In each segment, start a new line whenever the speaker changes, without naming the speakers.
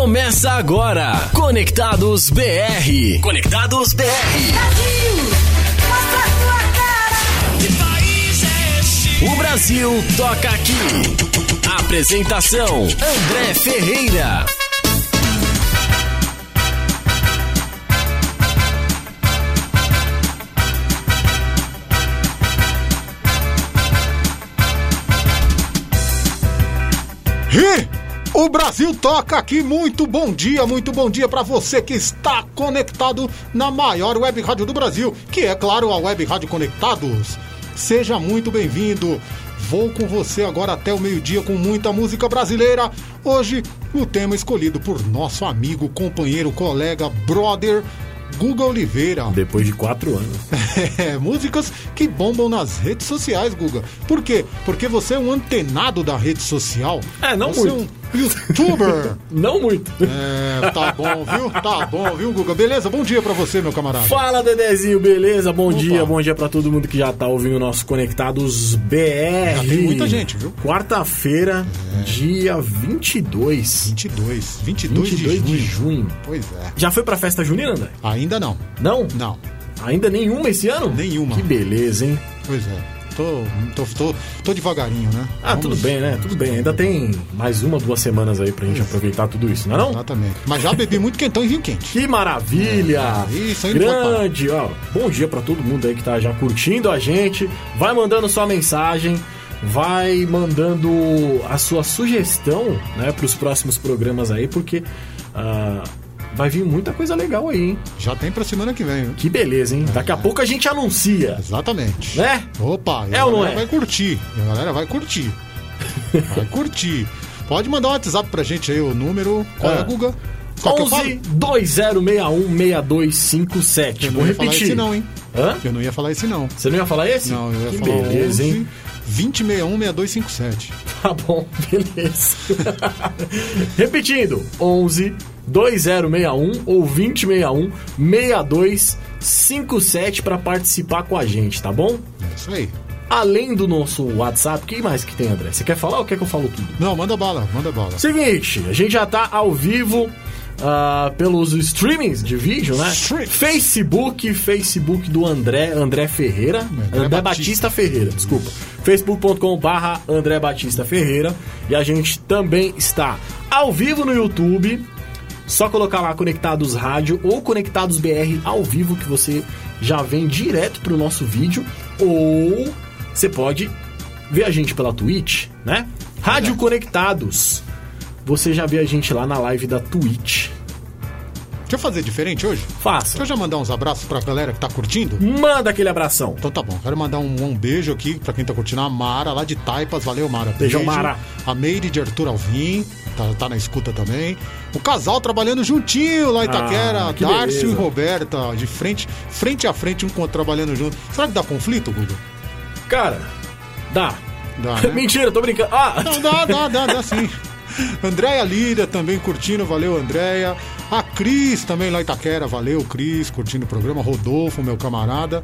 Começa agora. Conectados BR. Conectados BR.
Brasil, mostra a tua cara.
Que país é? O Brasil toca aqui. Apresentação: André Ferreira.
E o Brasil toca aqui. Muito bom dia, muito bom dia para você que está conectado na maior web rádio do Brasil, que é claro a Web Rádio Conectados. Seja muito bem-vindo. Vou com você agora até o meio-dia com muita música brasileira. Hoje, o tema escolhido por nosso amigo, companheiro, colega, brother, Guga Oliveira.
Depois de quatro anos.
É, músicas que bombam nas redes sociais, Guga. Por quê? Porque você é um antenado da rede social.
É, não
você
muito.
é um youtuber.
Não muito.
É, tá bom, viu? Tá bom, viu, Guga? Beleza? Bom dia pra você, meu camarada.
Fala, Dedezinho, beleza? Bom
Opa.
dia, bom dia pra todo mundo que já tá ouvindo o nosso Conectados BR.
Já tem muita gente, viu?
Quarta-feira, dia 22.
22. 22,
22
de,
de
junho.
junho.
Pois é.
Já foi pra festa junina, André?
Ainda não.
Não?
Não.
Ainda nenhuma esse ano?
Nenhuma.
Que beleza, hein?
Pois é. Tô, tô, tô, tô devagarinho, né?
Ah,
Vamos-
tudo bem, né? Tudo bem. Ainda tem mais uma, duas semanas aí pra gente aproveitar tudo isso, não é não?
Exatamente. Mas já bebi muito quentão e vinho quente.
Que maravilha!
É, isso aí.
Grande, ó. Bom dia pra todo mundo aí que tá já curtindo a gente. Vai mandando sua mensagem, vai mandando a sua sugestão, né, pros próximos programas aí, porque ah, vai vir muita coisa legal aí, hein?
Já tem pra semana que vem, viu?
Que beleza, hein? Daqui a pouco a gente anuncia,
Exatamente.
né?
Opa,
É
a
ou não é?
vai curtir. E a galera vai curtir. Vai curtir. Pode mandar um WhatsApp pra gente aí, o número. Qual é,
Ah.
Guga? Qual que eu falo?
11 2061 6257.
Eu
Vou
não ia falar
repetir.
esse não, hein?
Hã?
Eu não ia falar esse não.
Você não ia falar esse?
Não, eu ia
que
falar
beleza,
11
hein?
2061 6257.
Tá bom, beleza. Repetindo, 11 2061 ou 2061 6257 para participar com a gente, tá bom?
É isso aí.
Além do nosso WhatsApp, o que mais que tem, André? Você quer falar ou quer que eu falo tudo?
Não, manda bala, manda bala.
Seguinte, a gente já tá ao vivo ah, pelos streamings de vídeo, né? Facebook, Facebook do André, André Ferreira, André,
Batista.
Batista. Ferreira, desculpa. facebook.com barra André Batista Ferreira e a gente também está ao vivo no YouTube. Só colocar lá Conectados Rádio ou Conectados BR ao vivo que você já vem direto pro nosso vídeo ou você pode ver a gente pela Twitch, né? Rádio Conectados. Você já vê a gente lá na live da Twitch.
Deixa eu fazer diferente hoje? Deixa
Faça.
eu já mandar uns abraços pra galera que tá curtindo.
Manda aquele abração.
Então tá bom, quero mandar um, um beijo aqui pra quem tá curtindo. A Mara, lá de Taipas. Valeu, Mara.
Beijão, Mara.
A Meire de Arthur Alvim, tá, tá na escuta também. O casal trabalhando juntinho lá em Itaquera.
Ah,
Darcio
beleza.
e Roberta, de frente, frente a frente, um com o outro trabalhando junto. Será que dá conflito, Guga?
Cara, dá.
Dá, né?
Mentira, tô brincando. Ah,
Não, dá, dá, dá, dá sim. Andréia Líria também curtindo, valeu Andréia. A Cris também lá em Itaquera, valeu Cris, curtindo o programa. Rodolfo, meu camarada.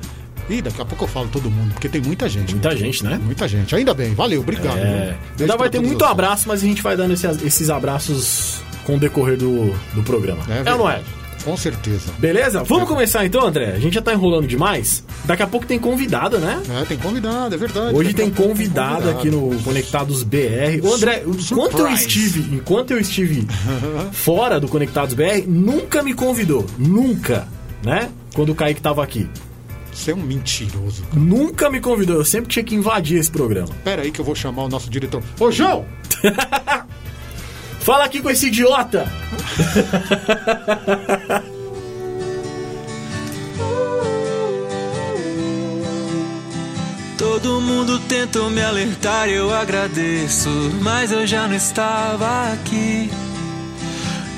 E daqui a pouco eu falo todo mundo, porque tem muita gente.
muita gente, né?
Muita gente. Ainda bem, valeu, obrigado.
É. Ainda vai ter muito abraço, mas a gente vai dando esse- esses abraços com o decorrer do, do programa. É, ou não é?
Com certeza.
Beleza? Vamos começar então, André? A gente já tá enrolando demais. Daqui a pouco tem convidada, né?
É, tem convidado, é verdade.
Hoje tem convidada aqui no Conectados BR. Ô André, enquanto eu estive, enquanto eu estive fora do Conectados BR, nunca me convidou. Nunca, né? Quando o Kaique tava aqui.
Você é um mentiroso.
Nunca me convidou. Eu sempre tinha que invadir esse programa.
Pera aí que eu vou chamar o nosso diretor. Ô, João!
Fala aqui com esse idiota!
Todo mundo tentou me alertar, eu agradeço, mas eu já não estava aqui.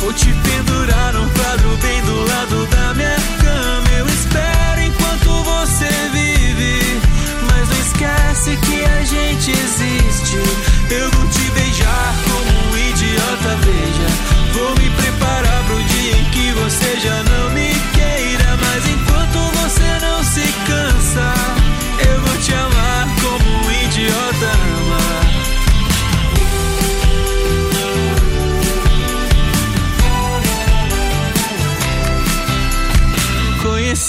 Vou te pendurar num quadro bem do lado da minha cama. Eu espero enquanto
você vive. Mas não esquece que a gente existe. Eu vou te beijar como um idiota, veja. Vou me preparar pro dia em que você já não me queira. Mas enquanto você não se cansa, eu vou te amar como um idiota ama.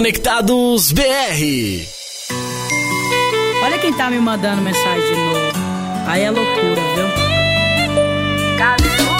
Conectados BR.
Olha quem tá me mandando mensagem de novo. Aí é loucura, viu?
Cabe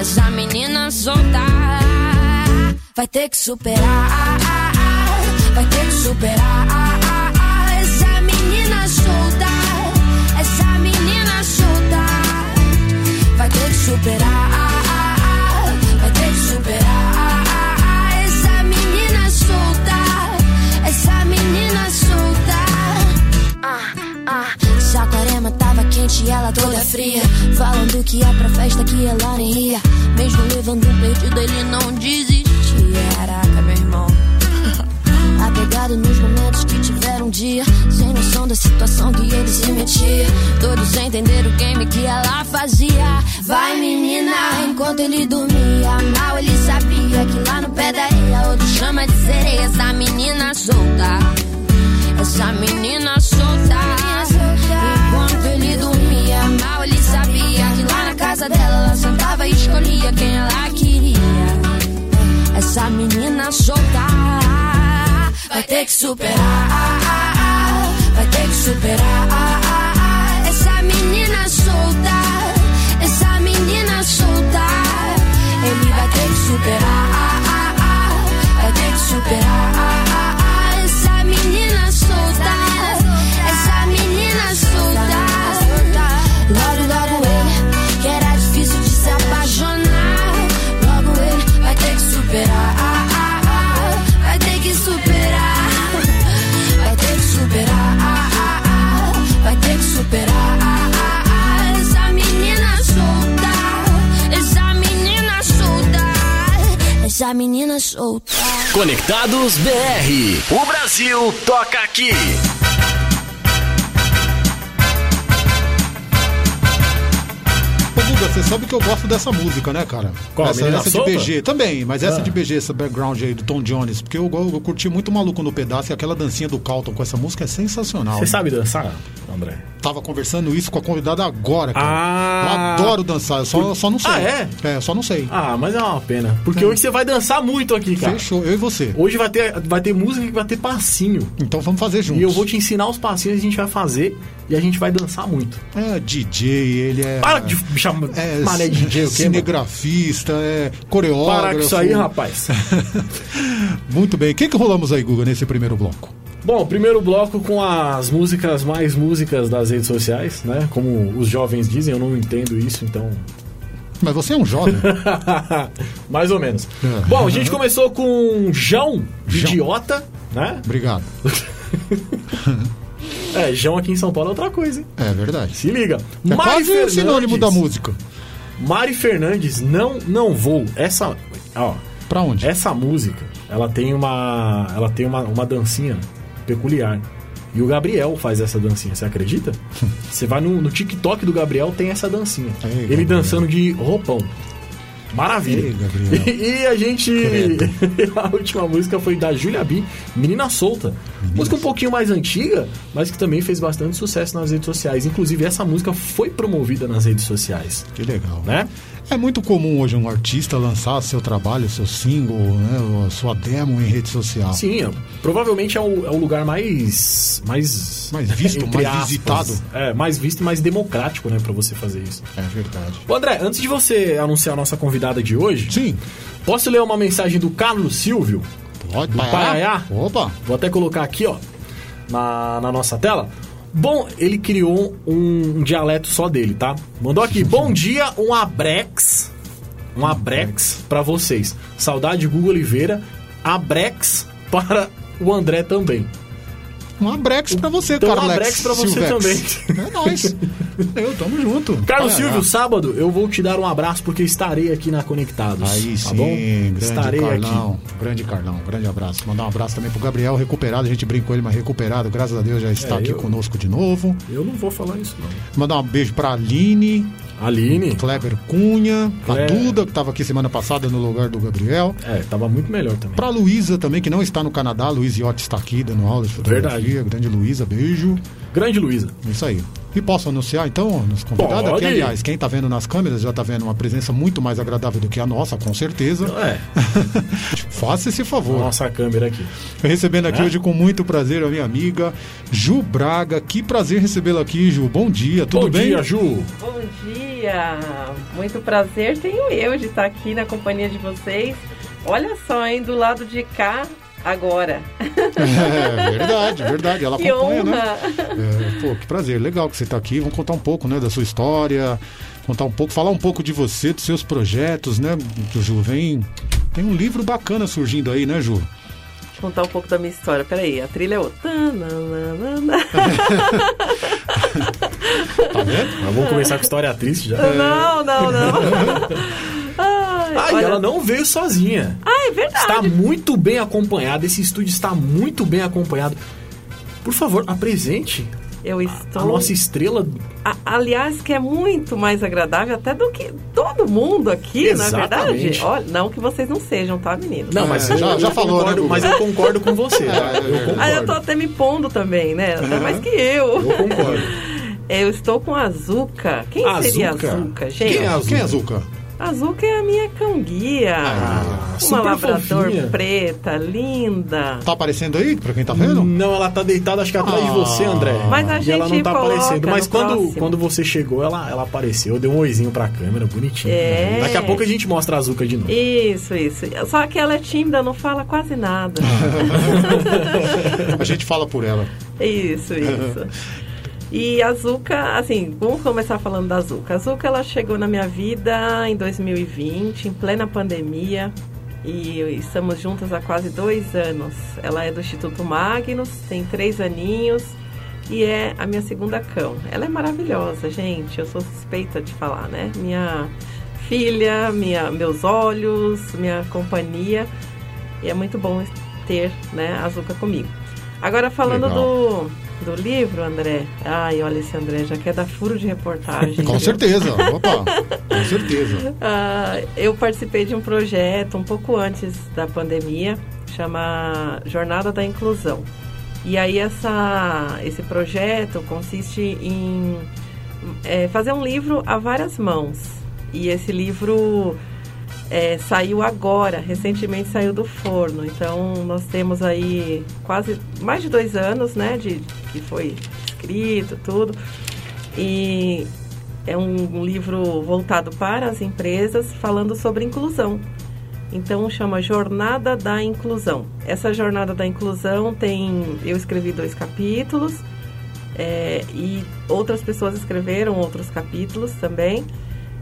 Essa menina solta vai ter que superar, vai ter que superar. Enquanto ele dormia. Mal ele sabia que lá no pé da areia, outro chama de sereia. Essa menina solta. Essa menina solta. Enquanto ele dormia mal, ele sabia que lá na casa dela ela sentava e escolhia quem ela queria. Essa menina solta vai ter que superar, vai essa menina solta.
Conectados BR. O Brasil toca aqui.
Você sabe que eu gosto dessa música, né, cara?
Qual,
essa essa de? BG também, mas essa
Ah.
de BG, essa background aí do Tom Jones, porque eu, eu curti muito Maluco no Pedaço e aquela dancinha do Calton com essa música é sensacional.
Você sabe dançar, André?
Tava conversando isso com a convidada agora, cara.
Ah.
Eu adoro dançar, eu só, eu só não sei.
Ah, é?
É, eu só não sei.
Ah, mas é uma pena. Porque hoje você vai dançar muito aqui, cara.
Fechou, eu e você.
Hoje vai ter, vai ter música que vai ter passinho.
Então vamos fazer juntos.
E eu vou te ensinar os passinhos que a gente vai fazer e a gente vai dançar muito.
É DJ, ele é...
Para de me chamar
É,
mané DJ, o quê, mano?
cinegrafista, é coreógrafo.
Para com isso aí, rapaz.
Muito bem. O que, que rolamos aí, Guga, nesse primeiro bloco?
Bom, primeiro bloco com as músicas mais músicas das redes sociais, né? Como os jovens dizem, eu não entendo isso, então.
Mas você é um jovem.
mais ou menos.
É.
Bom, a gente começou com João,
João.
idiota, né?
Obrigado.
É, João aqui em São Paulo é outra coisa, hein?
É verdade.
Se liga.
É quase o sinônimo da música.
Mari Fernandes, não, não vou. Essa, ó,
Pra onde?
essa música, ela tem uma, ela tem uma, uma dancinha peculiar. E o Gabriel faz essa dancinha, você acredita? Você vai no, no TikTok do Gabriel, tem essa dancinha.
Ei,
Ele
Gabriel.
dançando de roupão. Maravilha.
Ei, Gabriel.
E, a gente. a última música foi da Julia B, Menina Solta. Música um pouquinho mais antiga, mas que também fez bastante sucesso nas redes sociais. Inclusive, essa música foi promovida nas redes sociais.
Que legal.
Né?
É muito comum hoje um artista lançar seu trabalho, seu single, né, sua demo em rede social.
Sim, é- provavelmente é o, é o lugar mais. Mais,
Mais visto, mais visitado.
É, mais visto e mais democrático, né, pra você fazer isso.
É verdade.
Ô, André, antes de você anunciar a nossa convidada de hoje,
Sim.
posso ler uma mensagem do Carlos Silvio?
Pode.
Do. Paraiá?
Opa.
Vou até colocar aqui, ó, na, na nossa tela. Bom, ele criou um, um dialeto só dele, tá? Mandou aqui, bom dia, um abrex. Um abrex pra vocês. Saudade Google Oliveira. Abrex para o André também.
Um abrex pra você,
Então, um abrex pra você
Silvex. É nóis. Eu, tamo junto.
Carlos
Paraiá.
Silvio, sábado eu vou te dar um abraço porque estarei aqui na Conectados.
Aí
tá
sim,
bom?
grande
Estarei
Carlão.
aqui.
Grande Carlão, grande abraço. Mandar um abraço também pro Gabriel, recuperado. A gente brincou ele, mas recuperado. Graças a Deus já está
É,
aqui
eu-
conosco de novo.
Eu não vou falar isso, não.
Mandar um beijo pra Aline.
Aline.
Kleber Cunha, a. Duda, que estava aqui semana passada no lugar do Gabriel.
É, tava muito melhor também.
Pra Luísa também, que não está no Canadá, Luiz Iotti está aqui dando aula de fotografia.
Verdade.
Grande Luísa, beijo.
Grande Luísa.
Isso aí. E posso anunciar então nos convidados aqui, aliás, quem tá vendo nas câmeras já tá vendo uma presença muito mais agradável do que a nossa, com certeza.
É,
Faça esse favor.
nossa câmera aqui.
Recebendo aqui
É?
hoje com muito prazer a minha amiga Ju Braga. Que prazer recebê-la aqui, Ju. Bom dia, tudo
Bom
bem?
dia, Ju.
Bom dia! Muito prazer tenho eu de estar aqui na companhia de vocês. Olha só, hein, do lado de cá agora.
É, verdade, verdade. Ela
que
acompanha, né?
honra!
É, pô, que prazer. Legal que você tá aqui. Vamos contar um pouco, né, da sua história, contar um pouco, falar um pouco de você, dos seus projetos, né, Ju? Vem. Tem um livro bacana surgindo aí, né, Ju?
Contar um pouco da minha história. Peraí, a trilha é outra.
Tá vendo?
Mas vamos começar com história triste já.
Não, não, não. Ai,
Ah, e
olha-
ela não veio sozinha.
Ah, é verdade.
Está muito bem acompanhada. Esse estúdio está muito bem acompanhado. Por favor, apresente
Eu
a
estou.
nossa estrela.
A- aliás, que é muito mais agradável até do que todo mundo aqui, não é
Exatamente.
verdade? Olha, não que vocês não sejam, tá, meninos?
Não, mas
É, já-
eu
já falou,
concordo,
né,
Mas eu concordo com você. tá? Eu concordo.
Ah, eu tô até me pondo também, né? Até mais que eu.
Eu concordo.
Eu estou com a Azuca. Quem seria a
Azuca?
Azuca, gente?
Quem é a Azuca?
Quem é Azuca?
A Azuca é a minha cão guia.
Ah,
uma labrador
fofinha.
preta, linda.
Tá aparecendo aí, pra quem tá vendo?
Não, ela tá deitada, acho que atrás de
Ah.
você, André.
Mas a
E ela
gente
não tá aparecendo. Mas quando,
próximo.
quando você chegou, ela, ela apareceu, deu um oizinho pra câmera, bonitinho.
É.
Daqui a pouco a gente mostra a Azuca de novo.
Isso, isso. Só que ela é tímida, não fala quase nada.
A gente fala por ela.
Isso, isso. E a Zuka, assim, vamos começar falando da Zuka. A Zuka, ela chegou na minha vida em 2020, em plena pandemia, e estamos juntas há quase dois anos. Ela é do Instituto Magnus, tem três aninhos e é a minha segunda cão. Ela é maravilhosa, gente, eu sou suspeita de falar, né? Minha filha, minha, meus olhos, minha companhia, e é muito bom ter né, a Zuka comigo. Agora, falando
Legal.
do, do livro, André. Ai, olha esse André, já quer dar furo de reportagem.
Com
viu?
certeza. Opa, com certeza.
Ah, eu participei de um projeto um pouco antes da pandemia, chama Jornada da Inclusão. E aí essa, esse projeto consiste em é, fazer um livro a várias mãos. E esse livro é, saiu agora, recentemente saiu do forno. Então nós temos aí quase mais de dois anos, né, de que foi escrito tudo. E é um livro voltado para as empresas, falando sobre inclusão. Então chama Jornada da Inclusão. Essa Jornada da Inclusão tem, eu escrevi dois capítulos é, e outras pessoas escreveram outros capítulos também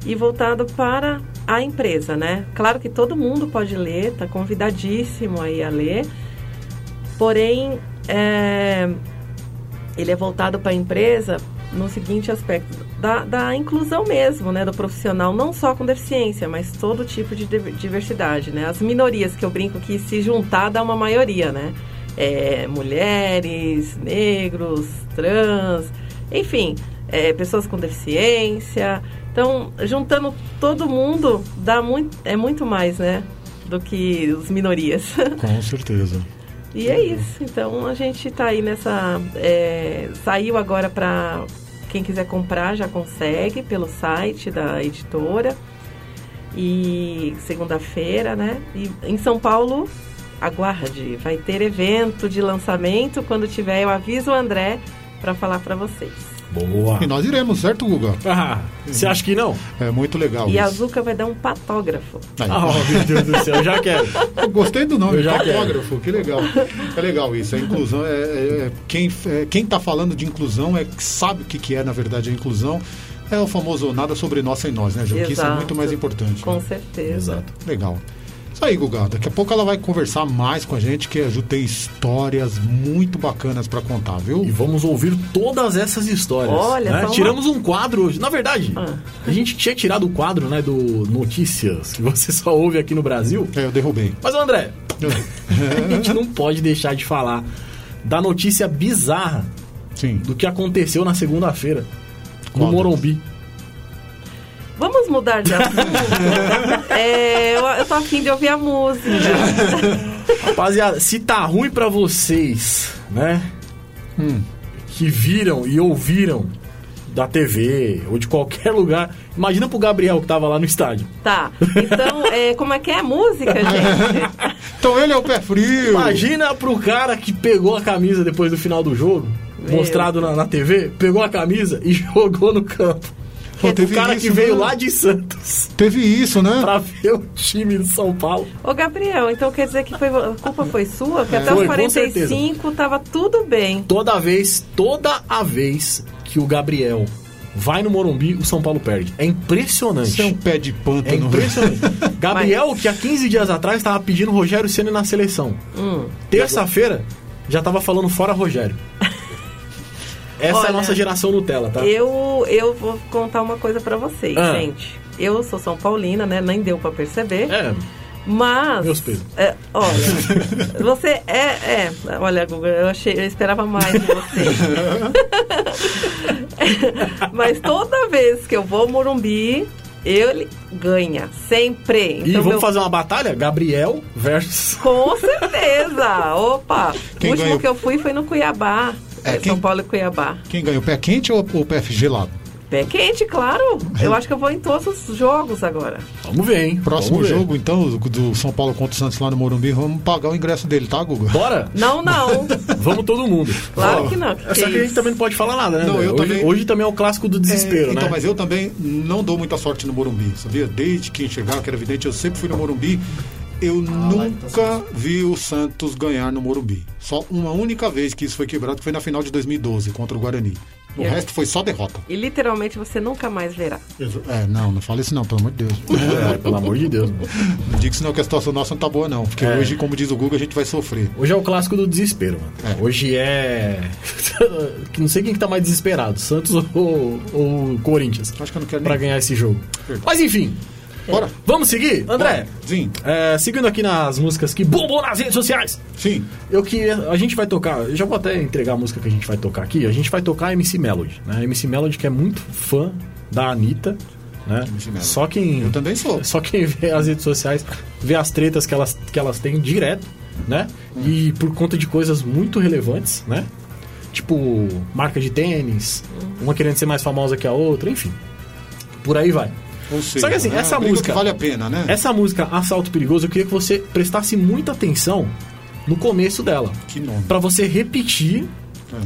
e voltado para a empresa, né? Claro que todo mundo pode ler, tá convidadíssimo aí a ler. Porém, é, ele é voltado para a empresa no seguinte aspecto da, da inclusão mesmo, né, do profissional, não só com deficiência, mas todo tipo de div- diversidade, né? As minorias que eu brinco que se juntar dá uma maioria, né? É, mulheres, negros, trans, enfim, é, pessoas com deficiência. Então, juntando todo mundo dá muito, é muito mais, né, do que os minorias.
Com certeza.
E é isso. Então a gente tá aí nessa. é, saiu agora para quem quiser comprar já consegue pelo site da editora. E segunda-feira, né? E em São Paulo, aguarde. Vai ter evento de lançamento. Quando tiver, eu aviso o André para falar para vocês.
Boa.
E nós iremos, certo, Guga?
Ah, você acha que não?
É muito legal
E a
isso.
Zuca vai dar um patógrafo.
Aí.
Ah, oh, meu Deus do céu, eu já quero.
Eu gostei do nome,
Eu já
fotógrafo, que legal. É legal isso, a inclusão é, é- é- quem é, quem está falando de inclusão é que sabe o que, que é na verdade a inclusão. É o famoso nada sobre nós sem nós, né, Ju? Que isso é muito mais importante.
Com
né?
certeza.
Exato.
Legal. Isso aí, Guga. Daqui a pouco ela vai conversar mais com a gente, que a Ju tem histórias muito bacanas para contar, viu?
E vamos ouvir todas essas histórias.
Olha,
né?
uma-
Tiramos um quadro hoje. Na verdade,
Ah.
a gente tinha tirado o quadro né, do Notícias, que você só ouve aqui no Brasil.
É, eu derrubei.
Mas, André, a gente não pode deixar de falar da notícia bizarra
Sim.
do que aconteceu na segunda-feira no? Morumbi.
Vamos mudar de assunto. É, eu, eu tô afim de ouvir a música.
Rapaziada, se tá ruim pra vocês, né? Que viram e ouviram da TV ou de qualquer lugar, imagina pro Gabriel que tava lá no estádio.
Tá. Então, é, como é que é a música, gente?
Então ele é o pé frio.
Imagina pro cara que pegou a camisa depois do final do jogo,
Meu.
mostrado na, na TV, pegou a camisa e jogou no campo.
Pô,
o
teve
cara
isso,
que veio
né?
lá de Santos
Teve isso, né?
pra ver o time do São Paulo.
Ô, Gabriel, então quer dizer que foi, a culpa foi sua? Que até
Foi,
os
com
45 tava tudo bem.
Toda vez, toda a vez que o Gabriel vai no Morumbi, o São Paulo perde. É impressionante.
Isso é um pé de
É
pântano.
impressionante. Gabriel, que há 15 dias atrás estava pedindo Rogério Ceni na seleção.
Hum.
Terça-feira, já tava falando fora Rogério. Essa é a
Olha,
nossa geração Nutella, tá?
Eu, eu vou contar uma coisa pra vocês,
Ah.
gente. Eu sou São Paulina, né? Nem deu pra perceber.
É,
Mas.
Meus pesos.
é, olha, você é, é. Olha, Guga, eu, achei, eu esperava mais de você. Mas toda vez que eu vou ao Morumbi, ele ganha. Sempre.
e
Então,
vamos
meu-
fazer uma batalha? Gabriel versus.
Com certeza! Opa!
Quem
o último
ganhou?
que eu fui foi no Cuiabá.
É,
É,
quem-
São Paulo e Cuiabá.
Quem ganhou? Pé quente ou o pé gelado?
Pé quente, claro. Eu acho que eu vou em todos os jogos agora.
Vamos ver, hein?
Próximo
Vamos ver.
jogo, então, do- do São Paulo contra o Santos lá no Morumbi, vamos pagar o ingresso dele, tá, Guga?
Bora?
Não, não.
Vamos todo mundo.
Claro
Ó,
que não.
É
Que
só
que
que a gente também não pode falar nada, né?
Não, eu
hoje,
também-
hoje também é o clássico do desespero,
É, então,
né?
mas eu também não dou muita sorte no Morumbi, sabia? Desde que chegava, que era evidente, eu sempre fui no Morumbi. Eu nunca vi o Santos ganhar no Morumbi. Só uma única vez que isso foi quebrado, que foi na final de 2012, contra o Guarani. O
É.
resto foi só derrota.
E literalmente você nunca mais verá.
É, não, não fala isso não, pelo amor de Deus.
É, pelo amor de Deus. mano.
Não diga senão que a situação nossa não tá boa, não. Porque
É.
hoje, como diz o Google, a gente vai sofrer.
Hoje é o clássico do desespero, mano.
É.
Hoje é. que não sei quem que tá mais desesperado, Santos ou, ou Corinthians,
Acho que eu não quero
pra
nem.
ganhar esse jogo. Mas enfim,
Bora.
vamos seguir? André,
Sim,
é, seguindo aqui nas músicas que bombam nas redes sociais.
sim.
Eu que a gente vai tocar, eu já vou até entregar a música que a gente vai tocar aqui. A gente vai tocar a MC Melody, né? A MC Melody que é muito fã da Anitta, né? Só quem
Eu também sou.
só quem vê as redes sociais vê as tretas que elas, que elas têm direto, né? E por conta de coisas muito relevantes, né? Tipo, marca de tênis, uma querendo ser mais famosa que a outra, enfim. Por aí vai.
Seja,
Só que assim,
né,
essa
briga
música-
que vale a pena, né?
Essa música Assalto Perigoso, eu queria que você prestasse muita atenção no começo dela.
Que nome.
Pra você repetir
É.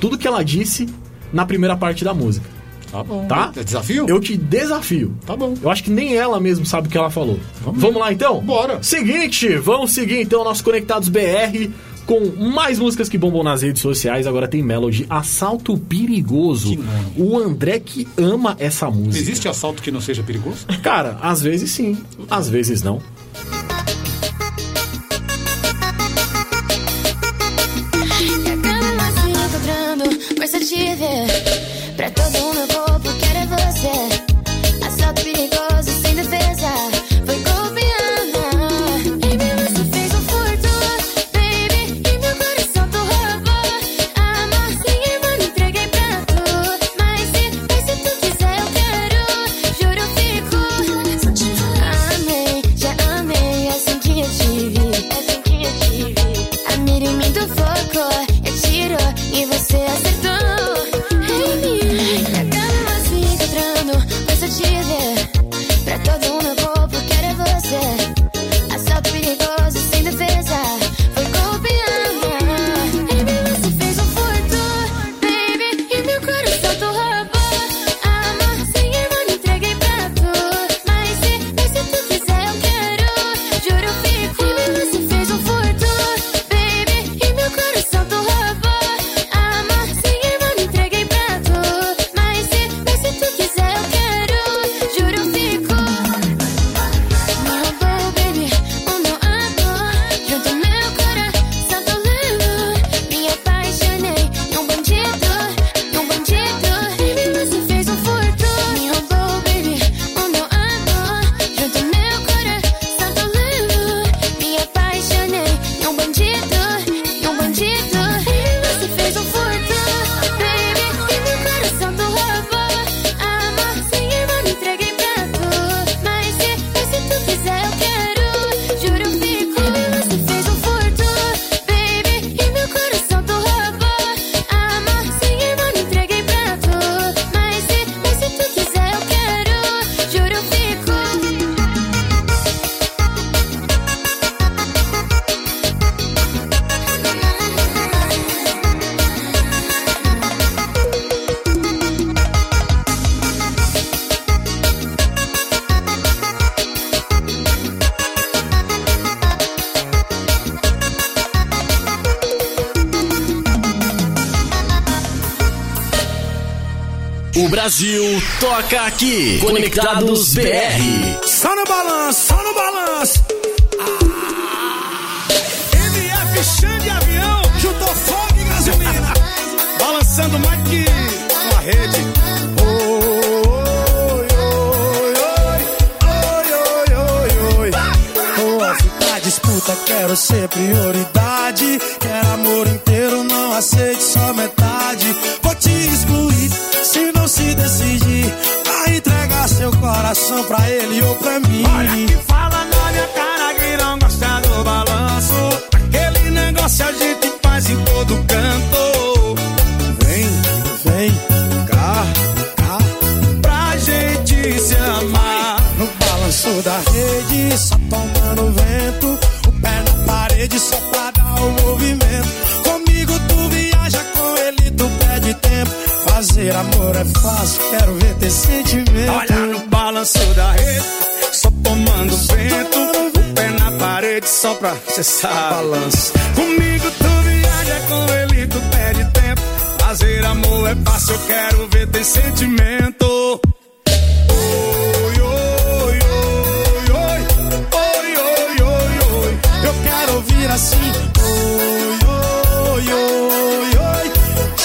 tudo que ela disse na primeira parte da música.
Tá bom.
Tá?
É desafio?
Eu te desafio.
Tá bom.
Eu acho que nem ela mesmo sabe o que ela falou. Vamos, lá então?
Bora.
Seguinte, vamos seguir então nosso Conectados BR com mais músicas que bombam nas redes sociais. Agora tem Melody Assalto Perigoso. O André que ama essa música.
Existe assalto que não seja perigoso?
Cara, às vezes sim, às vezes não.
Pra todo o meu corpo quero você
toca aqui. Conectados BR.
Só no balanço, só no balanço. Ah. MF Xande de avião, juntou fogo e gasolina. Balançando mais que uma rede. Oi, oi, oi, oi, oi, oi, oi. Tô ficar disputa, quero ser prioridade. Quero amor inteiro, não aceite só metade. Pra cessar balanço. Comigo tu viaja, com ele tu perde tempo. Fazer amor é fácil, eu quero ver ter sentimento. Oi, oi, oi, oi, oi, oi, oi, oi. Eu quero ouvir assim. Oi, oi, oi, oi.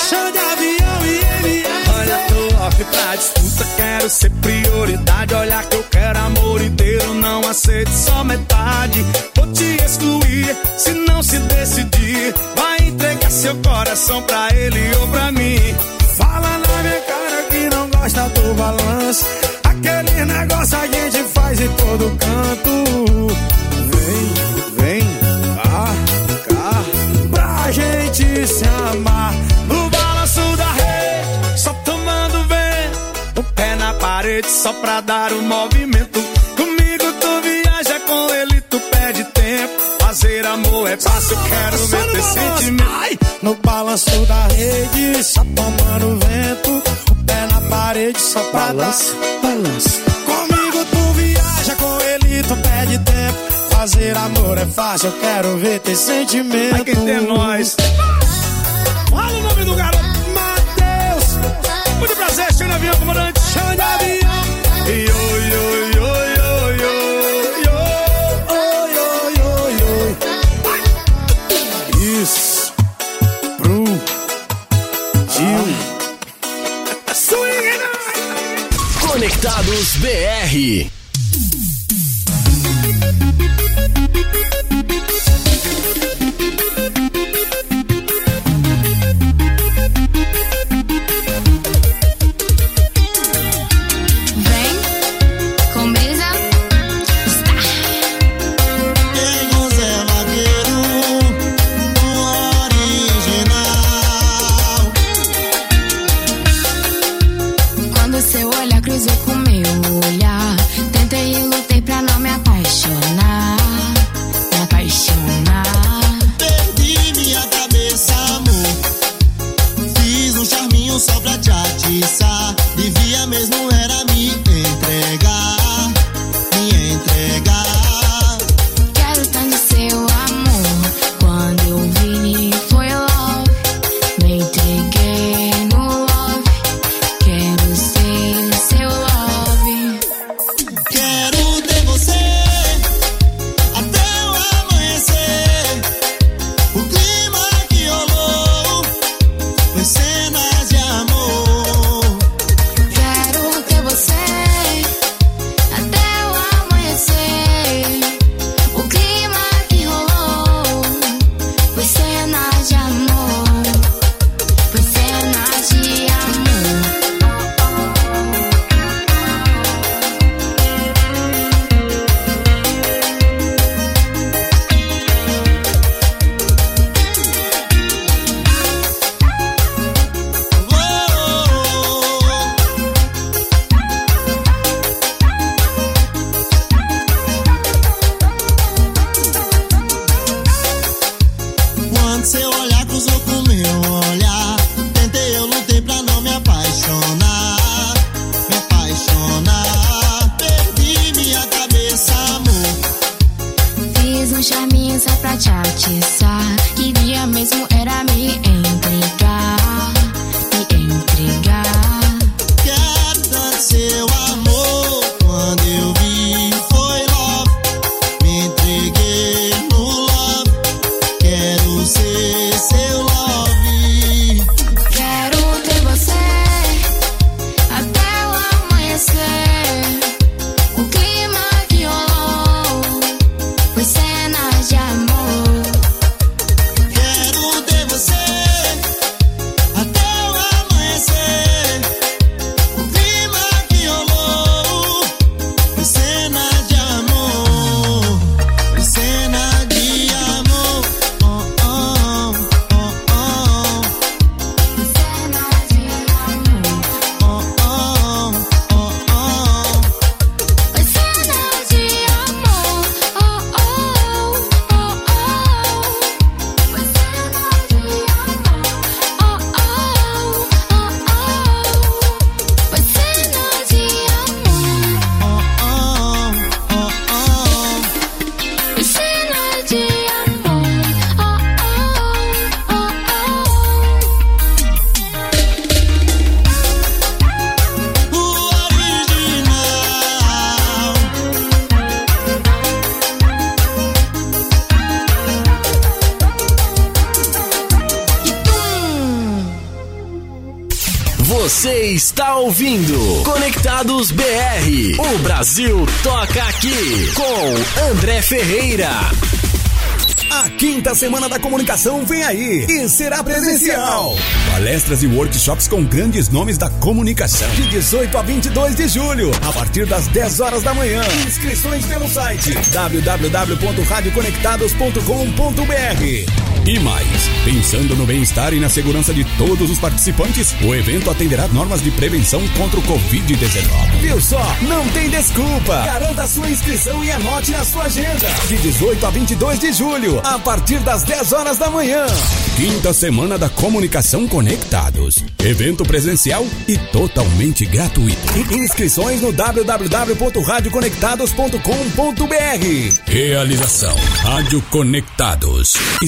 Chão de avião e ele Olha, tô off pra disputa, quero ser prioridade. Olha que eu quero amor inteiro, não aceito só metade. Vou te se não se decidir. Vai entregar seu coração pra ele ou pra mim. Fala na minha cara que não gosta do balanço. Aquele negócio a gente faz em todo canto. Vem, vem, cá, cá, pra gente se amar. No balanço da rede, só tomando vento. O pé na parede, só pra dar o movimento. É fácil, quero ver ter sentimento. Ai, no balanço da rede, só tomando vento. O pé na parede, só pra
Balança,
dar.
balança.
Comigo tu viaja, com ele tu perde tempo. Fazer amor é fácil, eu quero ver ter sentimento. Aqui tem nós. Fala o nome do garoto, Matheus. Muito prazer, Xande Avião, comandante
Resultados BR.
Ouvindo Conectados BR. O Brasil toca aqui com André Ferreira.
A quinta semana da comunicação vem aí e será presencial. Palestras e workshops com grandes nomes da comunicação. De 18 a 22 de julho, a partir das 10 horas da manhã. Inscrições pelo site www.radioconectados.com.br. E mais, pensando no bem-estar e na segurança de todos os participantes, o evento atenderá normas de prevenção contra o Covid-19. Viu só? Não tem desculpa. Garanta sua inscrição e anote na sua agenda. De 18 a 22 de julho, a partir das 10 horas da manhã. Quinta semana da comunicação conectados. Evento presencial e totalmente gratuito. Inscrições no www.radioconectados.com.br. Realização Rádio Conectados e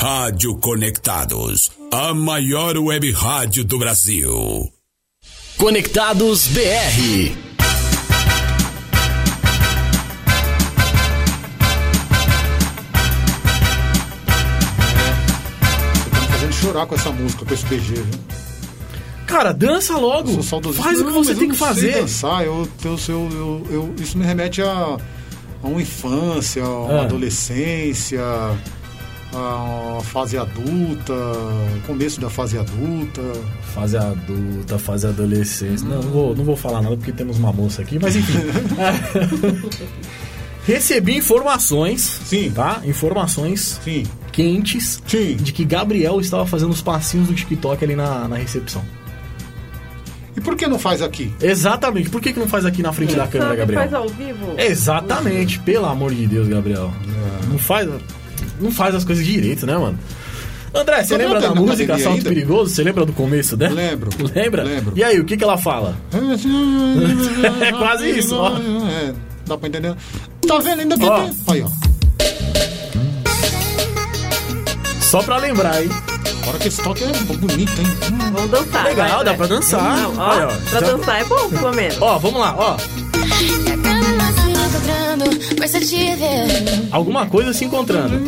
Rádio Conectados, a maior web rádio do Brasil.
Conectados BR.
Tá me fazendo chorar com essa música, com esse BG, viu?
Cara, dança logo. Faz o que
Não,
você tem que
não
fazer.
dançar, eu, eu, eu, eu, eu- isso me remete a, a uma infância, a uma
Ah.
adolescência, a fase adulta, começo da fase adulta.
Fase adulta, fase adolescência. Não, não vou, não vou falar nada porque temos uma moça aqui, mas enfim. Recebi informações.
Sim.
Tá? Informações
Sim.
quentes
Sim.
de que Gabriel estava fazendo os passinhos do TikTok ali na, na recepção.
E por que não faz aqui?
Exatamente. Por que, que não faz aqui na frente da câmera, Gabriel?
faz ao vivo?
Exatamente, pelo amor de Deus, Gabriel. Não faz, não faz as coisas direito, né, mano? André, você lembra
tem
da música
academia
Salto
ainda?
Perigoso? Você lembra do começo dela?
Lembro.
Lembra?
Lembro.
E aí, o que, que ela fala? É quase isso, ó.
É, dá pra entender. Tá vendo ainda?
Ó.
Aí, ó.
Só pra lembrar, hein?
Agora que esse toque é bonito, hein?
Vamos dançar.
Legal,
vai,
dá
vai.
pra dançar.
Não, ó,
Aí, ó.
pra
Já-
dançar é bom, pelo menos.
Ó, vamos lá, ó. Alguma coisa se encontrando.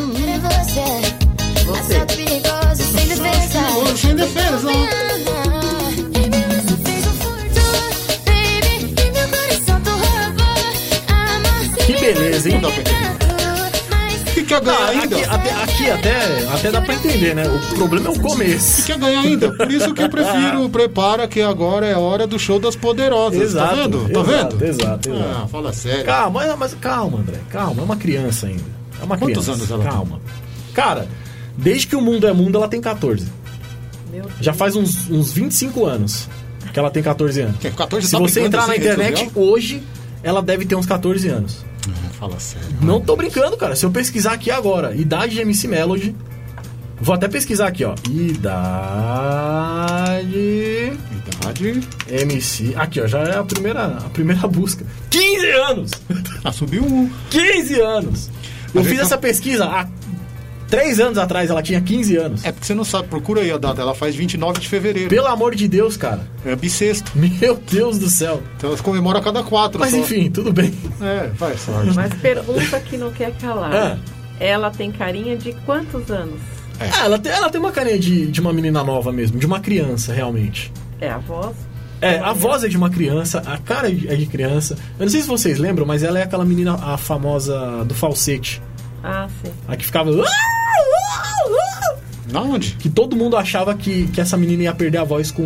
Você.
perigoso sem defesa.
Sem
Que beleza, hein?
Não quer ganhar
Ah,
ainda?
aqui, até, aqui até, até dá pra entender, né? O problema é o começo.
Quer ganhar ainda? Por isso que eu prefiro prepara que agora é hora do show das poderosas.
Exato,
tá vendo? Tá
exato,
vendo?
exato, exato.
Ah, fala sério.
Calma, mas, calma, André. Calma, é uma criança ainda. É uma
Quantos
criança.
anos ela tem?
Calma. Cara, desde que o mundo é mundo, ela tem 14.
Meu Deus.
Já faz uns, uns 25 anos que ela tem 14 anos.
Que 14
Se
tá
você entrar na internet hoje, ela deve ter uns 14 anos.
Ah, Fala sério.
Não tô brincando, cara. Se eu pesquisar aqui agora, idade de MC Melody. Vou até pesquisar aqui, ó. Idade.
Idade.
MC. Aqui, ó. Já é a primeira, a primeira busca. 15 anos!
Ah, subiu um.
15 anos! Eu fiz
então-
essa pesquisa há 3 anos atrás, ela tinha 15 anos.
É porque você não sabe, procura aí a data. Ela faz 29 de fevereiro.
Pelo amor de Deus, cara.
É bissexto.
Meu Deus do céu.
Então elas comemoram a cada quatro.
Mas
só.
enfim, tudo bem.
É, vai, sorte.
Mas pergunta que não quer calar.
Ah.
Ela tem carinha de quantos anos?
Ah, ela, tem, ela tem uma carinha de, de uma menina nova mesmo, de uma criança, realmente.
É a voz?
É, a voz é de uma criança, a cara é de é de criança. Eu não sei se vocês lembram, mas ela é aquela menina, a famosa do falsete.
Ah, sim.
A que ficava.
Na onde?
Que todo mundo achava que, que essa menina ia perder a voz com,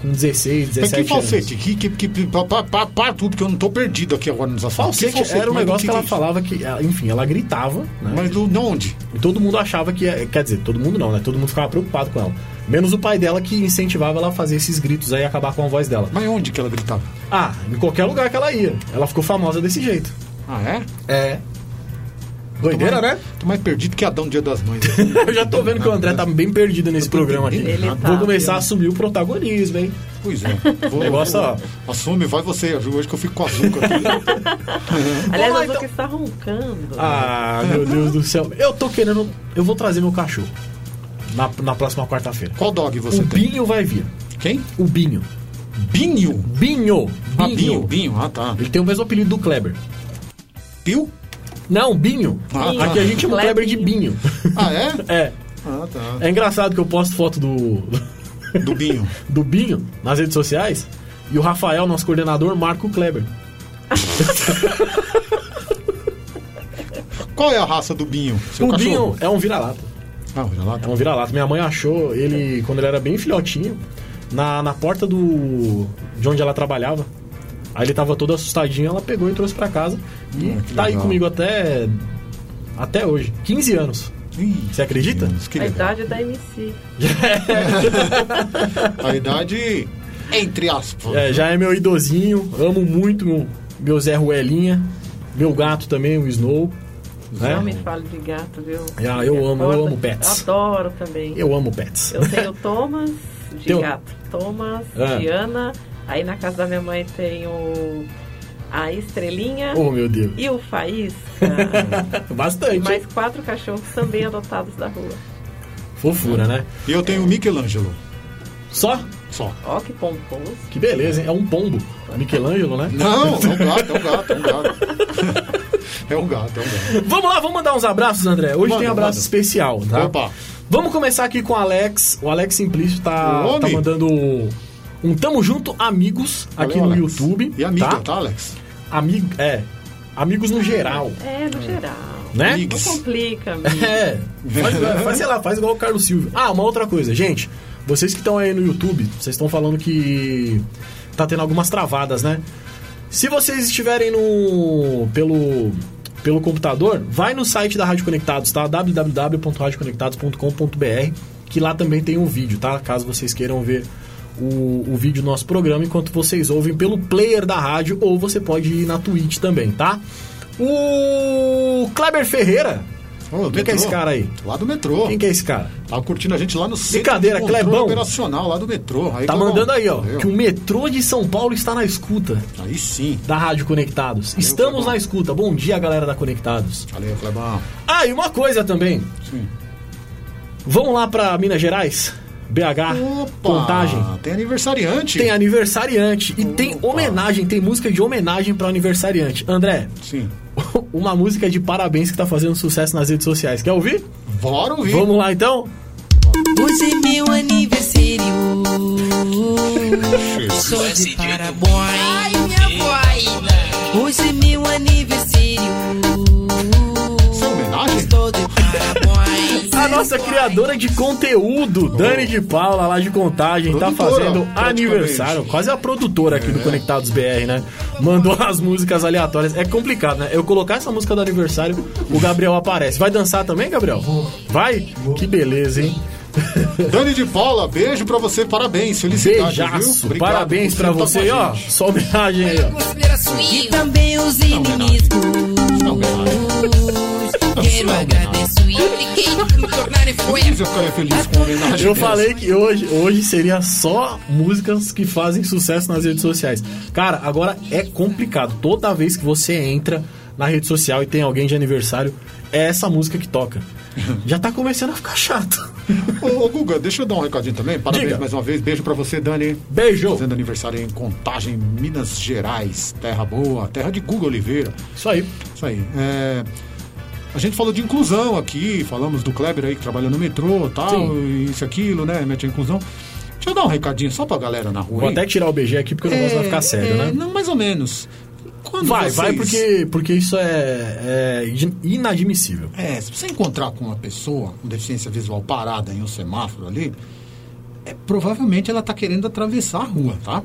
com 16,
Mas
17
que
anos.
falsete? Que, que, que, pa- pa- pa- para tudo, que eu não tô perdido aqui agora nos.
Falsete,
Que
era um
Mas
negócio que, ela
é
falava que, ela- enfim, ela gritava, né?
Mas do, de onde?
E todo mundo achava que, quer dizer, todo mundo não, né? Todo mundo ficava preocupado com ela. Menos o pai dela que incentivava ela a fazer esses gritos aí e acabar com a voz dela.
Mas onde que ela gritava?
Ah, em qualquer lugar que ela ia. Ela ficou famosa desse jeito.
Ah, é?
É. Doideira,
Tô mais-
né?
Tô mais perdido que Adão Dia das Mães.
Eu já tô vendo que o André tá bem perdido nesse programa aqui.
nada.
Vou começar a assumir o protagonismo, hein?
Pois é. Vou,
Negócio, ó.
Assume, vai você, Ju, hoje que eu fico com a Zuca aqui.
Aliás, a
então.
Zuka está roncando.
Ah, meu Deus do céu. Eu tô querendo. Eu vou trazer meu cachorro. Na, na próxima quarta-feira.
Qual dog você
O
tem?
Binho vai vir.
Quem?
O Binho.
Binho?
Binho.
Ah, Binho, Binho. Ah, tá.
Ele tem o mesmo apelido do Kleber.
Pio?
Não, Binho.
Ah, tá.
Aqui a gente chama o Kleber de Binho.
Ah, é?
É.
Ah, tá.
É engraçado que eu posto foto do.
Do Binho.
do Binho nas redes sociais. E o Rafael, nosso coordenador, marca o Kleber.
Qual é a raça do Binho? Seu
o
cachorro?
Binho é um vira-lata.
Ah, olha lá.
É um vira-lata. Minha mãe achou ele, quando ele era bem filhotinho, na, na porta do. de onde ela trabalhava. Aí ele tava todo assustadinho, ela pegou e trouxe pra casa. E
que
tá aí
legal.
comigo até. até hoje. 15 anos.
Ih,
Você acredita?
Deus, que
A idade da MC.
A idade, entre aspas.
É, já é meu idosinho, amo muito meu, meu Zé Ruelinha, meu gato também, o Snow. né?
Não me fale de gato, viu?
Ah, eu amo, eu amo pets.
Adoro também.
Eu amo pets.
Eu tenho Thomas de
Teu-
gato. Thomas,
Ah.
Diana. Aí na casa da minha mãe tem o a Estrelinha
Oh, meu Deus.
e o Faísca.
Bastante.
e mais quatro cachorros também adotados da rua.
Fofura, né?
E eu tenho o Michelangelo.
Só?
Só.
Ó, que pomposo.
Que beleza, hein? É um pombo. Michelangelo, né?
Não, é um gato, é um gato, é um gato. É um gato, é um gato.
Vamos lá, vamos mandar uns abraços, André. Hoje
Manda,
tem abraço
manda.
especial, tá?
Opa.
Vamos começar aqui com o Alex. O Alex Simplício tá, tá mandando um Tamo Junto Amigos aqui
Valeu,
no
Alex.
YouTube.
E amiga,
tá?
tá, Alex?
Amigo, é. Amigos no geral,
É, no geral.
né?
Não
Amigos.
complica, amigo.
É, faz, faz, sei lá, faz igual o Carlos Silvio. Ah, uma outra coisa, gente. Vocês que estão aí no YouTube, vocês estão falando que tá tendo algumas travadas, né? Se vocês estiverem no pelo pelo computador, vai no site da Rádio Conectados, tá? www.radioconectados.com.br, que lá também tem um vídeo, tá? Caso vocês queiram ver o, o vídeo do nosso programa enquanto vocês ouvem pelo player da rádio ou você pode ir na Twitch também, tá? O Kleber Ferreira.
Ô,
Quem que é esse cara aí?
Lá do metrô.
Quem que é esse cara?
Tava curtindo a gente lá no centro
Brincadeira,
de
Clebão.
operacional lá do metrô. Aí,
Tá
Clebão,
mandando aí, ó,
valeu.
que o metrô de São Paulo está na escuta
Aí sim.
da Rádio Conectados. Estamos
Clebão.
na escuta. Bom dia, galera da Conectados.
Valeu, Clebão.
Ah, e uma coisa também.
Sim.
Vamos lá pra Minas Gerais? BH,
Opa,
Contagem.
Tem aniversariante.
Tem aniversariante e tem homenagem, tem música de homenagem para aniversariante. André,
Sim.
uma música de parabéns que tá fazendo sucesso nas redes sociais. Quer ouvir?
Bora ouvir.
Vamos lá então?
Hoje é meu aniversário. Sou de parabéns. Ai, minha boina. Hoje é meu aniversário.
Nossa criadora de conteúdo, Dani de Paula, lá de Contagem, tá
Produtora,
fazendo
praticamente.
aniversário. Quase a produtora aqui do Conectados BR, né? Mandou as músicas aleatórias. É complicado, né? Eu colocar essa música do aniversário, o Gabriel aparece. Vai dançar também, Gabriel? Vai? Que beleza, hein?
Dani de Paula, beijo pra você, parabéns, felicidades, viu?
Beijaço.
Obrigado
Parabéns pra
tá
você, ó.
gente.
Só homenagem aí, ó.
E também os inimigos. Quero agradecer e por me tornarem fui.
Eu ficaria feliz com a homenagem
Eu falei que hoje, hoje seria só músicas que fazem sucesso nas redes sociais. Cara, agora é complicado. Toda vez que você entra na rede social e tem alguém de aniversário, é essa música que toca. Já tá começando a ficar chato.
Ô, ô, Guga, deixa eu dar um recadinho também. Parabéns
Diga.
mais uma vez. Beijo pra você, Dani.
Beijo.
Fazendo aniversário em Contagem, Minas Gerais. Terra boa, terra de Guga Oliveira.
Isso aí.
Isso aí. É, a gente falou de inclusão aqui, falamos do Kleber aí que trabalha no metrô tal,
Sim.
isso e aquilo, né? Mete a inclusão. Deixa eu dar um recadinho só pra galera na rua.
Vou
hein?
até tirar o BG aqui porque o negócio vai ficar sério,
é,
né?
Não, mais ou menos. Quando
Vai,
vocês-
vai porque, porque isso é, é in- inadmissível.
É, se você encontrar com uma pessoa com deficiência visual parada em um semáforo ali, é, provavelmente ela está querendo atravessar a rua, tá?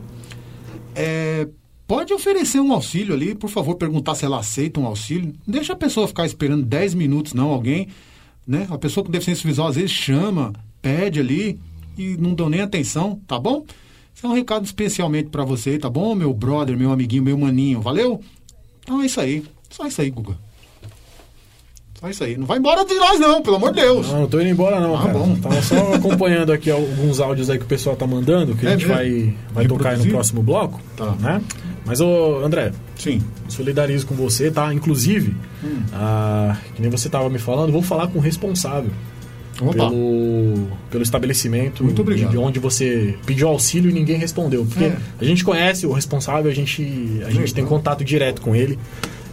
É, pode oferecer um auxílio ali, por favor, perguntar se ela aceita um auxílio. Deixa a pessoa ficar esperando 10 minutos, não, alguém, né? A pessoa com deficiência visual às vezes chama, pede ali e não dão nem atenção, tá bom? Esse é um recado especialmente para você, tá bom, meu brother, meu amiguinho, meu maninho, valeu? Então é isso aí, só isso aí, Guga. Só isso aí. Não vai embora de nós, não, pelo amor de Deus.
Não, não tô indo embora não,
Ah,
cara.
bom.
Tava só acompanhando aqui alguns áudios aí que o pessoal tá mandando, que a
É
gente
mesmo?
vai, vai tocar aí no próximo bloco.
Tá.
Né? Mas, ô, André,
Sim.
solidarizo com você, tá? Inclusive,
Hum.
ah, que nem você tava me falando, vou falar com o responsável
Opa.
pelo, pelo estabelecimento
Muito obrigado.
de onde você pediu auxílio e ninguém respondeu. Porque
É.
a gente conhece o responsável, a gente, a gente tem contato direto com ele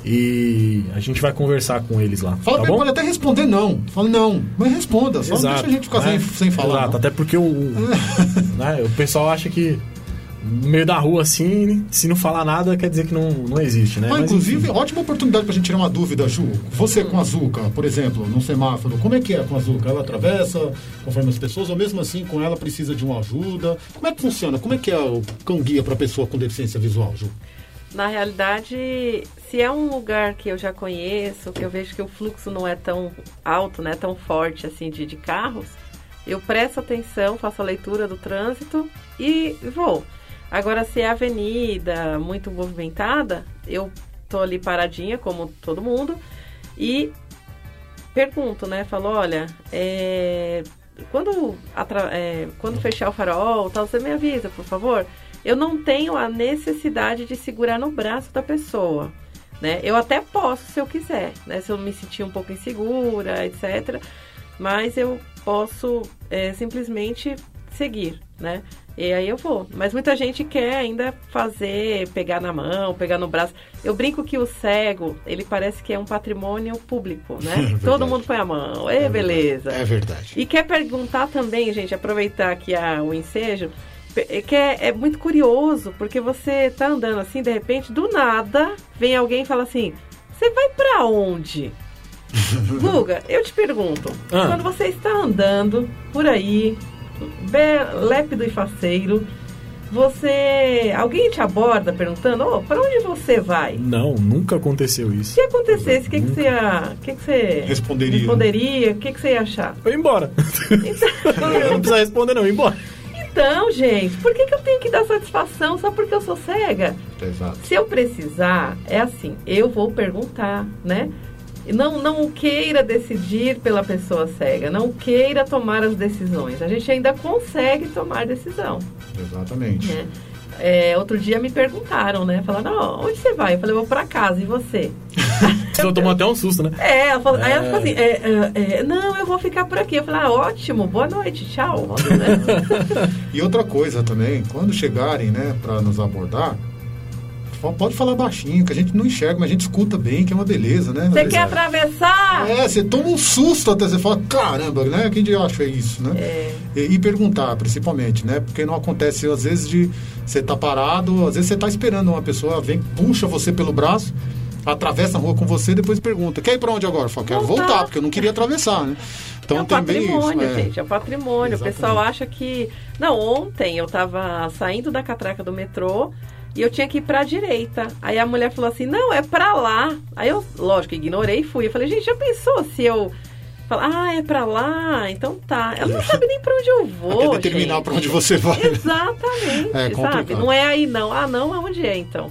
e a gente vai conversar com eles lá.
Fala
tá bom?
pode até responder não. Fala não, mas responda. Só não deixa a gente ficar
né?
sem, sem falar.
Exato,
não.
até porque o, né, o pessoal acha que no meio da rua assim, se não falar nada, quer dizer que não, não existe, né?
Ah,
Mas,
inclusive,
enfim.
ótima oportunidade pra gente tirar uma dúvida, Ju. Você com a Zuca, por exemplo, num semáforo, como é que é com a Zuca? Ela atravessa conforme as pessoas, ou mesmo assim com ela precisa de uma ajuda? Como é que funciona? Como é que é o cão guia pra pessoa com deficiência visual, Ju?
Na realidade, se é um lugar que eu já conheço, que eu vejo que o fluxo não é tão alto, né, tão forte assim de, de carros, eu presto atenção, faço a leitura do trânsito e vou. Agora, se é avenida muito movimentada, eu tô ali paradinha, como todo mundo, e pergunto, né? Falo, olha, é, quando, é, quando fechar o farol, tal, você me avisa, por favor. Eu não tenho a necessidade de segurar no braço da pessoa, né? Eu até posso se eu quiser, né? Se eu me sentir um pouco insegura, etc. Mas eu posso é, simplesmente seguir, né? E aí eu vou. Mas muita gente quer ainda fazer, pegar na mão, pegar no braço. Eu brinco que o cego, ele parece que é um patrimônio público, né?
verdade.
Todo mundo põe a mão. Ê, beleza.
É verdade.
E quer perguntar também, gente, aproveitar aqui a, o ensejo, pe- que é, é muito curioso, porque você tá andando assim, de repente, do nada, vem alguém e fala assim, você vai pra onde? Guga, eu te pergunto,
Ah.
quando você está andando por aí, lépido e faceiro, você. Alguém te aborda perguntando, ô, pra onde você vai?
Não, nunca aconteceu isso.
Se acontecesse, o que, que você ia. O que, que você
Responderia.
responderia? O que, que você ia achar?
Eu ia embora. não precisa responder, não, eu ia embora.
Então, gente, por que, que eu tenho que dar satisfação só porque eu sou cega?
Exato.
Se eu precisar, é assim, eu vou perguntar, né? Não, não queira decidir pela pessoa cega, não queira tomar as decisões. A gente ainda consegue tomar decisão.
Exatamente.
né? É, outro dia me perguntaram, né? Falaram, não, onde você vai? Eu falei, eu vou pra casa, e você?
Você tomou até um susto, né?
É, ela falou, aí ela
É.
falou assim, é, é, é, não, eu vou ficar por aqui. Eu falei, ah, ótimo, boa noite, tchau. Né?
E outra coisa também, quando chegarem, né, pra nos abordar, pode falar baixinho, que a gente não enxerga, mas a gente escuta bem, que é uma beleza, né?
Você quer atravessar?
É, você toma um susto até, você fala, caramba, né? Quem de acha isso, né?
É.
E, e perguntar, principalmente, né? Porque não acontece, às vezes, de você tá parado, às vezes você tá esperando uma pessoa, vem, puxa você pelo braço, atravessa a rua com você, depois pergunta, quer ir pra onde agora? Fala, quero
Voltar.
voltar, porque eu não queria atravessar, né? Então
é um
tem bem isso.
patrimônio,
é.
gente, é um patrimônio. O pessoal acha que. Não, ontem eu tava saindo da catraca do metrô e eu tinha que ir pra direita. Aí a mulher falou assim: não, é pra lá. Aí eu, lógico, ignorei e fui. Eu falei, gente, já pensou se eu. Falar, ah, é pra lá, então tá. Ela não sabe nem pra onde eu vou.
Quer determinar
gente.
pra onde você vai.
Exatamente,
É
sabe? Não é aí não. Ah, não, aonde é então?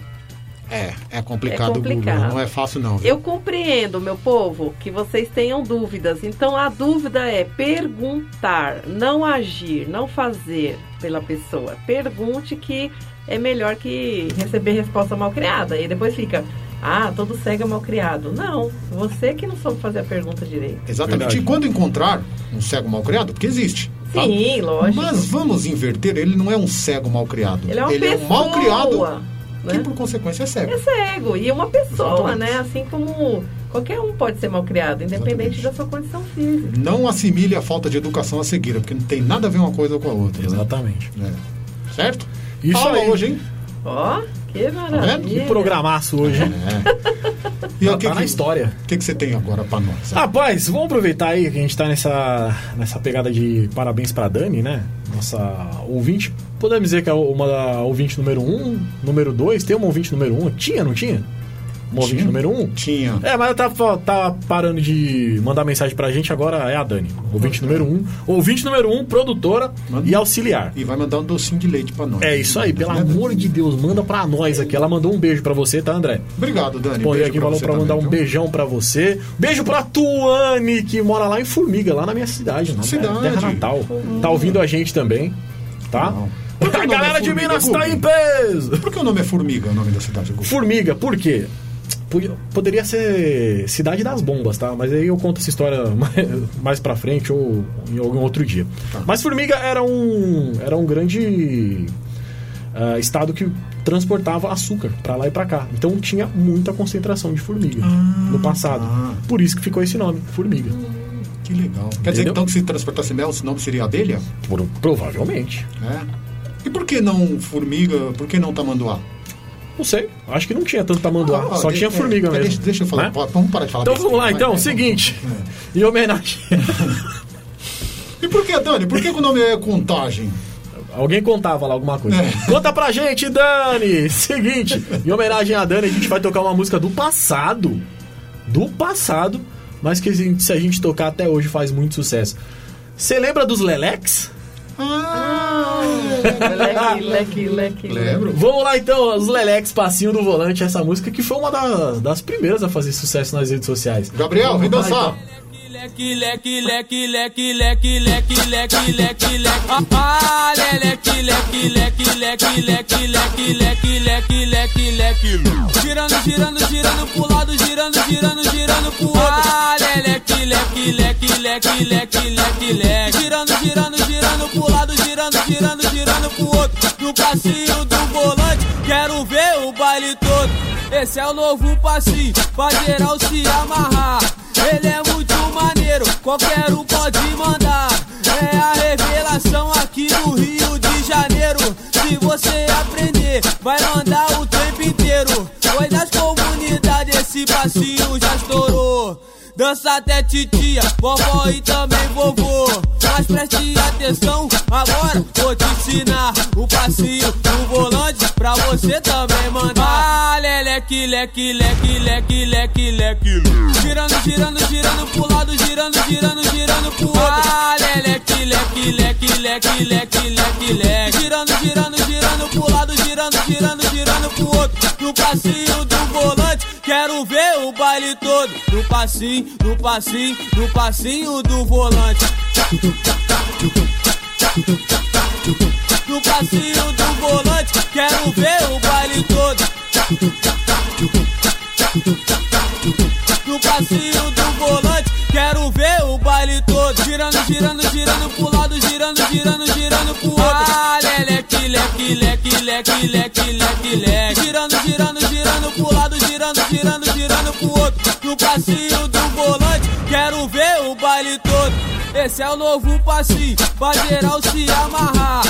É, é complicado,
É complicado.
Google, não é fácil não. viu?
Eu compreendo, meu povo, que vocês tenham dúvidas. Então a dúvida é perguntar, não agir, não fazer pela pessoa. Pergunte que é melhor que receber resposta mal criada. E depois fica, ah, todo cego é mal criado. Não, você que não soube fazer a pergunta direito.
Exatamente. E quando encontrar um cego mal criado, porque existe. tá?
Sim, lógico.
Mas vamos inverter, ele não é um cego mal criado.
Ele é uma
um
pessoa,
mal criado
né?
que por consequência é cego.
É cego. E uma pessoa,
Exatamente.
né? Assim como, Qualquer um pode ser mal criado, independente da sua condição física.
Não assimile a falta de educação à cegueira, porque não tem nada a ver uma coisa com a outra. né?
Exatamente.
É. Certo?
Isso aí.
hoje, hein?
Ó, que
vendo?
maravilha.
Que programaço hoje, hein?
E
Tá
o que,
na
que,
história.
o que, que você tem agora pra nós?
Rapaz, vamos aproveitar aí que a gente tá nessa, nessa pegada de parabéns pra Dani, né? Nossa ouvinte. Podemos dizer que é uma da ouvinte número 1, um, número 2. Tem uma ouvinte número 1? Um? Tinha, não tinha? Ouvinte número 1? Um?
Tinha.
É, mas ela tá, tá parando de mandar mensagem pra gente, agora é a Dani. Ouvinte número 1. Um. Ouvinte número 1, um, produtora e auxiliar.
E vai mandar um docinho de leite pra nós.
É isso aí, pelo amor de Deus, manda pra nós aqui. Ela mandou um beijo pra você, tá, André?
Obrigado, Dani. Beijo
aqui,
pra
falou pra mandar
também,
um
viu?
beijão pra você. Beijo pra Tuane, que mora lá em Formiga, lá na minha cidade, na minha
Cidade.
terra natal. Tá ouvindo a gente também, tá?
Por que o
A
nome
galera
é
de Minas tá
Gugu?
em peso!
Por que o nome é Formiga, o nome da cidade? Gugu?
Formiga, por quê? Poderia ser Cidade das Bombas, tá? Mas aí eu conto essa história mais, mais pra frente ou em algum outro dia.
Tá.
Mas Formiga era um, era um grande ah, estado que transportava açúcar pra lá e pra cá. Então tinha muita concentração de formiga
Ah,
no passado.
tá.
Por isso que ficou esse nome, Formiga.
Que legal. Quer dizer
Entendeu?
então que se transportasse mel, o nome seria abelha?
Por- provavelmente.
É. E por que não formiga? Por que não tamanduá?
Não sei. Acho que não tinha tanto tamanduá.
Ah,
só tinha
é,
formiga
é,
mesmo.
Deixa, deixa eu falar. Pô, Vamos parar de falar
Então vamos lá, então.
vai,
Seguinte.
É.
Em homenagem.
E por que, Dani? Por que, o nome é contagem?
Alguém contava lá alguma coisa.
É.
Conta pra gente, Dani! Seguinte, em homenagem a Dani, a gente vai tocar uma música do passado. Do passado, mas que se a gente tocar até hoje faz muito sucesso. Você lembra dos Lelex?
Ah,
Leque, leque, leque.
Lembro.
Vamos lá então, os Lelex, Passinho do Volante, essa música que foi uma da- das primeiras a fazer sucesso nas redes sociais.
Gabriel, vem dançar.
então.
Leque, leque, leque, leque, leque, leque, leque, leque, leque. Ah, leque, leque, leque, leque, leque, leque, leque, leque, leque, leque. Girando, girando, girando pro lado, girando, girando, girando pro outro. Ah, leque, leque, leque, leque, leque, leque, leque. Girando, girando, girando pro lado, girando, girando, girando pro outro. No passinho do volante, quero ver o baile todo. Esse é o novo passinho, pra geral se amarrar. Ele é muito maneiro, qualquer um pode mandar. É a revelação aqui no Rio de Janeiro. Se você aprender, vai mandar o tempo inteiro. Foi das comunidades, esse passinho já estourou. Dança até titia, vovó e também vovô. Mas preste atenção, agora vou te ensinar o passinho do volante pra você também mandar. Ah, leque, leque, leque, leque, leque, leque. Girando, girando, girando pro lado, girando, girando, girando pro outro. Ah, leque, leque, leque, leque, leque, leque. Girando, girando, girando pro lado, girando, girando, girando pro outro. No passinho do volante, quero ver o baile todo. No passinho, no passinho, no passinho do volante. No passinho do volante, quero ver o baile todo. No passinho do volante, quero ver o baile todo. Girando, girando, girando pro lado, girando, girando, girando pro outro. Ah, leque, leque, leque, leque, leque, leque, leque. Girando, girando, girando pro lado, girando, girando, girando pro outro. No passinho do volante, quero ver o baile todo. Esse é o novo passinho, pra geral se amarrar.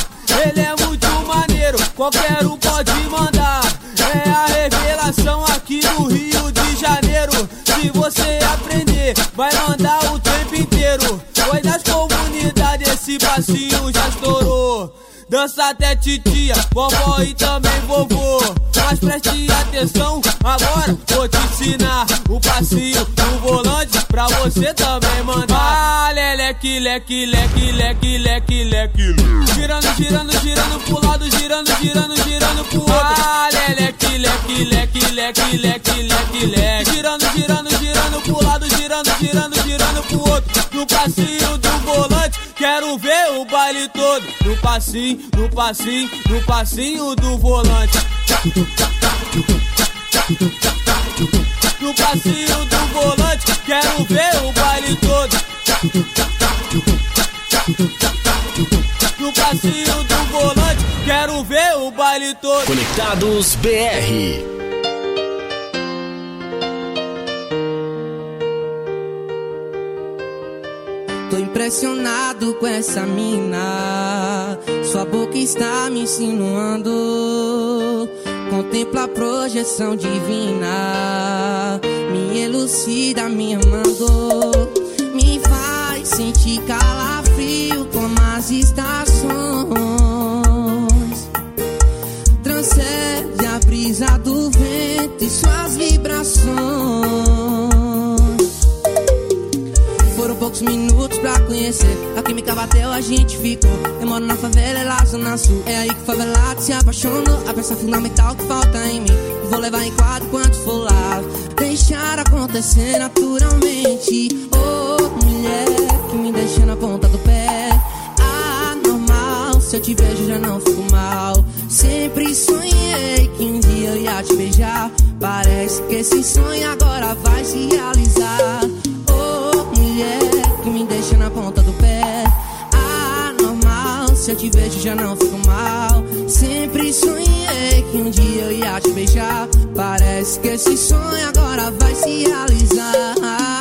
Ele é muito maneiro, qualquer um pode mandar. É a revelação aqui no Rio de Janeiro. Se você aprender, vai mandar o tempo inteiro. Foi das comunidades, esse passinho já estourou. Dança até titia, vovó e também vovô. Mas preste atenção, agora vou te ensinar o passinho do volante pra você também mandar. Ah, leque, leque, leque, leque, leque, leque. Girando, girando, girando pro lado, girando, girando, girando pro outro. Ah, leque, leque, leque, leque, leque, leque, leque. Girando, girando, girando pro lado, girando, girando, girando pro outro. No passinho do volante, quero ver o baile todo. No passinho, no passinho, no passinho do volante. No passinho do volante, quero ver o baile todo. No passinho do volante, quero ver o baile todo.
Conectados BR.
Impressionado com essa mina. Sua boca está me insinuando. Contempla a projeção divina. Me elucida, me amando. Me faz sentir calafrio como as estações. Transcende a brisa do vento e suas vibrações. Foram poucos minutos pra conhecer. A química bateu, a gente ficou. Eu moro na favela, é lá zona sul. É aí que o favelado se apaixonou. A peça fundamental que falta em mim. Vou levar em quadro quanto for lá. Deixar acontecer naturalmente. Oh, mulher que me deixa na ponta do pé. Anormal, se eu te vejo já não fico mal. Sempre sonhei que um dia eu ia te beijar. Parece que esse sonho agora vai se realizar. Mulher que me deixa na ponta do pé. Anormal, se eu te vejo já não fico mal. Sempre sonhei que um dia eu ia te beijar. Parece que esse sonho agora vai se realizar.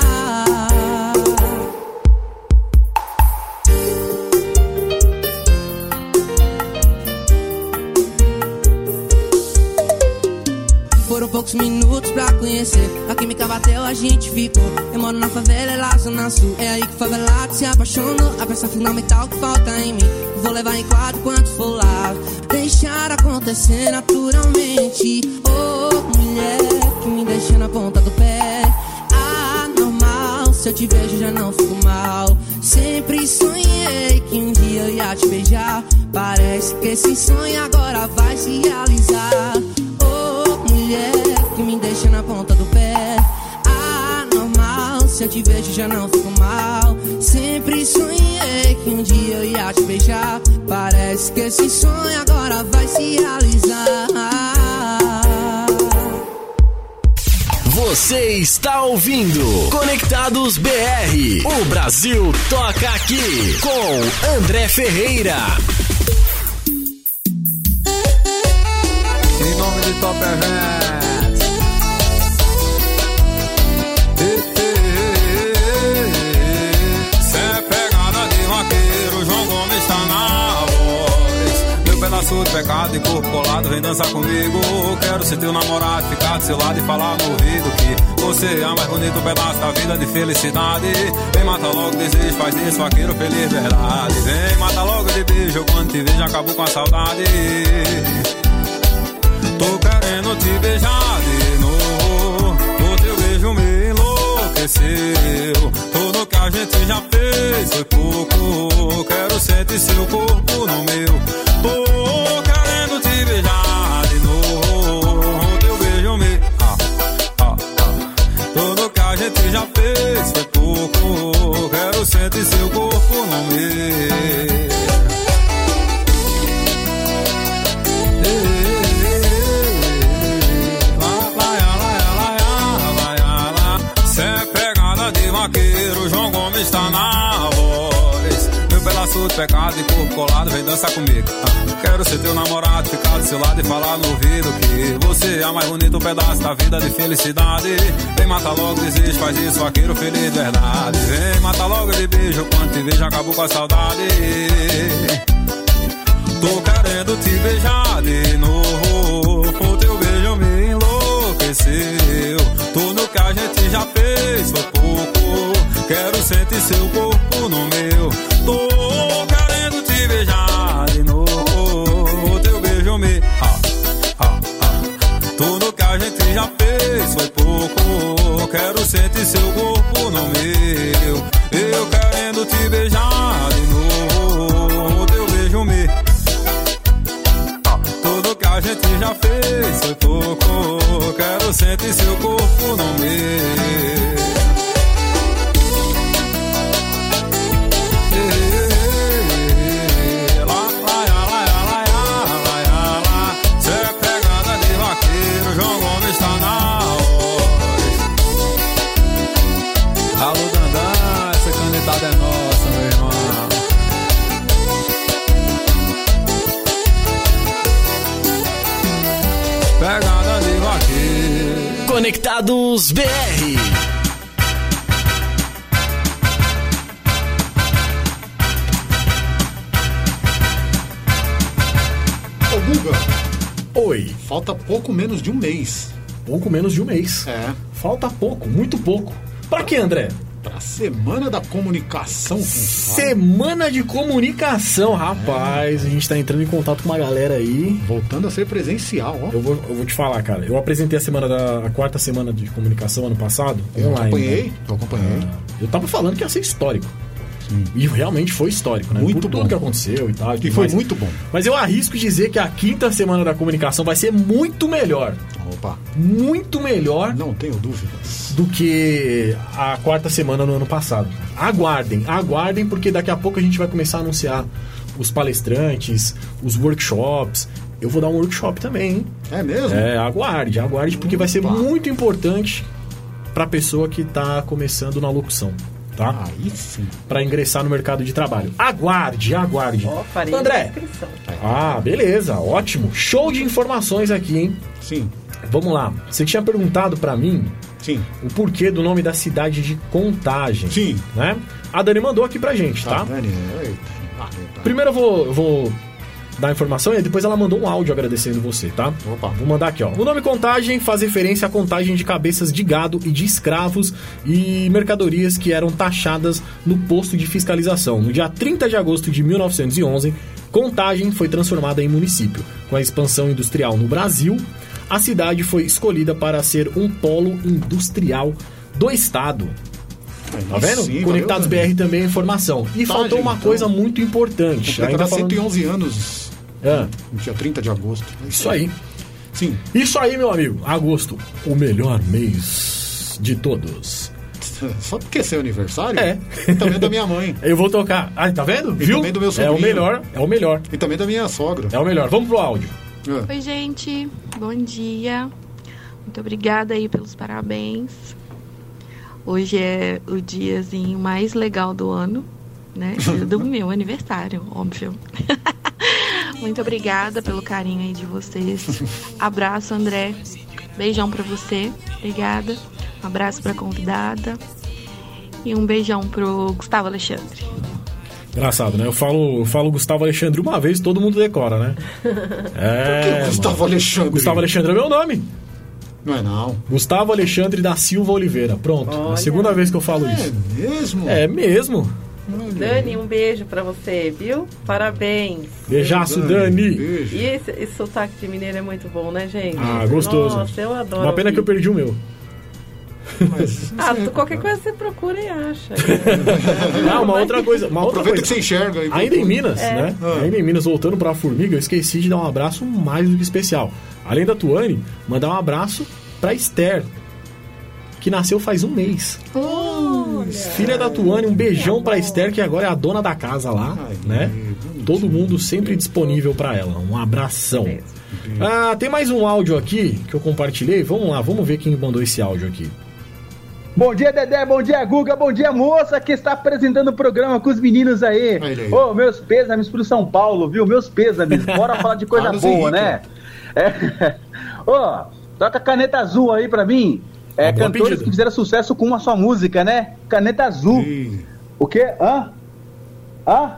Poucos minutos pra conhecer. A química bateu, a gente ficou. Eu moro na favela, é lá zona sul. É aí que o favelado se apaixonou. A peça fundamental que falta em mim. Vou levar em quadro quanto for lá. Deixar acontecer naturalmente. Oh, mulher que me deixa na ponta do pé. Anormal, se eu te vejo já não fico mal. Sempre sonhei que um dia eu ia te beijar. Parece que esse sonho agora vai se realizar. Mulher que me deixa na ponta do pé. Anormal, se eu te vejo já não fico mal. Sempre sonhei que um dia eu ia te beijar. Parece que esse sonho agora vai se realizar.
Você está ouvindo Conectados BR. O Brasil toca aqui com André Ferreira.
De Top Events. Cê é pegada de vaqueiro, João Gomes tá na voz. Meu pedaço de pecado e corpo colado, vem dançar comigo. Quero ser teu namorado, ficar do seu lado e falar no ouvido que você é o mais bonito pedaço da vida de felicidade. Vem mata logo desejo, faz isso, vaqueiro feliz, verdade. Vem mata logo de beijo, quando te vejo acabo com a saudade. Tô querendo te beijar de novo. O teu beijo me enlouqueceu. Tudo que a gente já fez foi pouco. Quero sentir seu corpo no meu. Tô querendo te beijar de novo. O teu beijo me. Ah, ah, ah. Tudo que a gente já fez foi pouco. Quero sentir seu corpo pecado e corpo colado, vem dançar comigo. Ah, quero ser teu namorado, ficar do seu lado e falar no ouvido que você é o mais bonito pedaço da vida de felicidade. Vem matar logo desejo, faz isso, vaqueiro feliz de verdade. Vem matar logo de beijo, quando te vejo acabou com a saudade. Tô querendo te beijar de novo. O teu beijo me enlouqueceu. Tudo que a gente já fez foi pouco. Quero sentir seu corpo no meu. Tô que a gente já fez foi pouco. Quero sentir seu corpo no meu. Eu querendo te beijar de novo. Teu beijo me. Tudo que a gente já fez foi pouco. Quero sentir seu corpo no meu.
Conectados BR. Ô, Guga.
Oi.
Falta pouco menos de um mês.
Pouco menos de um mês.
É.
Falta pouco, muito pouco. Para quê, André?
Pra Semana da Comunicação com
Semana de comunicação, rapaz. A gente tá entrando em contato com uma galera aí.
Voltando a ser presencial, ó.
Eu vou, eu vou te falar, cara. Eu apresentei a semana da a quarta semana de comunicação ano passado.
Eu
online,
acompanhei,
né?
eu acompanhei.
Ah, eu tava falando que ia ser histórico. E realmente foi histórico, né?
Muito
Por
bom.
tudo que aconteceu e tal.
E
tudo
foi
mais.
muito bom.
Mas eu arrisco dizer que a quinta semana da comunicação vai ser muito melhor.
Opa.
Muito melhor.
Não tenho dúvidas.
Do que a quarta semana no ano passado. Aguardem, aguardem, porque daqui a pouco a gente vai começar a anunciar os palestrantes, os workshops. Eu vou dar um workshop também, hein?
É mesmo?
É, aguarde, aguarde, porque vai ser muito importante pra pessoa que tá começando na locução, tá?
Aí sim.
Pra ingressar no mercado de trabalho. Aguarde, aguarde.
Ó, faria
André. Ah, beleza, ótimo. Show de informações aqui, hein?
Sim.
Vamos lá. Você tinha perguntado pra mim
Sim.
o porquê do nome da cidade de Contagem.
Sim.
Né? A Dani mandou aqui pra gente, tá?
Tá, Dani? Eita. Tá.
Primeiro eu vou, eu vou dar a informação e depois ela mandou um áudio agradecendo você, tá?
Opa.
Vou mandar aqui, ó. O nome Contagem faz referência à contagem de cabeças de gado e de escravos e mercadorias que eram taxadas no posto de fiscalização. No dia 30 de agosto de 1911, Contagem foi transformada em município. Com a expansão industrial no Brasil, a cidade foi escolhida para ser um polo industrial do estado. Tá vendo?
sim,
Conectados
valeu,
BR também é informação. E
Tá,
faltou
gente,
uma
então.
coisa muito importante.
Completará
falando-
111 anos
É,
no dia 30 de agosto.
isso aí.
Sim.
Isso aí, meu amigo. Agosto, o melhor mês de todos.
Só porque é seu aniversário?
É.
E também da minha mãe.
Eu vou tocar. Ah, tá vendo?
E
Viu?
também do meu
é
sobrinho.
o melhor, é o melhor.
E também da minha sogra.
É o melhor. Vamos pro áudio.
É.
Oi, gente. Bom dia. Muito obrigada aí pelos parabéns. Hoje é o diazinho mais legal do ano, né? Do meu aniversário, óbvio. Muito obrigada pelo carinho aí de vocês. Abraço, André. Beijão pra você. Obrigada. Um abraço pra convidada. E um beijão pro Gustavo Alexandre.
Engraçado, né? Eu falo, eu falo Gustavo Alexandre uma vez, todo mundo decora, né? É.
Por que Gustavo
mano.
Alexandre?
Gustavo Alexandre é meu nome.
Não é não.
Gustavo Alexandre da Silva Oliveira. Pronto. É a
Olha.
segunda vez que eu falo
É
isso.
mesmo?
É mesmo.
Dani, um beijo pra você, viu? Parabéns.
Beijaço, Dani.
Beijo.
E esse, esse sotaque de mineiro é muito bom, né, gente?
Ah, gostoso.
Nossa, eu adoro.
Uma pena que eu
ouvir.
perdi o meu.
Mas,
Ah, qualquer coisa você procura e acha.
Ah, uma outra coisa. Uma outra
Aproveita
coisa.
que você enxerga aí.
Ainda em Minas,
É.
né?
Ah.
Ainda em Minas, voltando pra Formiga, eu esqueci de dar um abraço mais do que especial. Além da Tuane, mandar um abraço pra Esther, que nasceu faz um mês. Filha da Tuane, um beijão pra Esther, que agora é a dona da casa lá, né? Todo mundo sempre disponível pra ela. Um abração. Ah, tem mais um áudio aqui que eu compartilhei. Vamos lá, vamos ver quem mandou esse áudio aqui.
Bom dia, Dedé. Bom dia, Guga. Bom dia, moça que está apresentando o programa com os meninos aí. Ô, meus pêsames pro São Paulo, viu? Meus pêsames. Bora falar de coisa boa, né? É. Ô, toca caneta azul aí pra mim. É,
Uma
cantores
pedida.
que fizeram sucesso com uma só música, né? Caneta azul. O quê? Hã? Hã?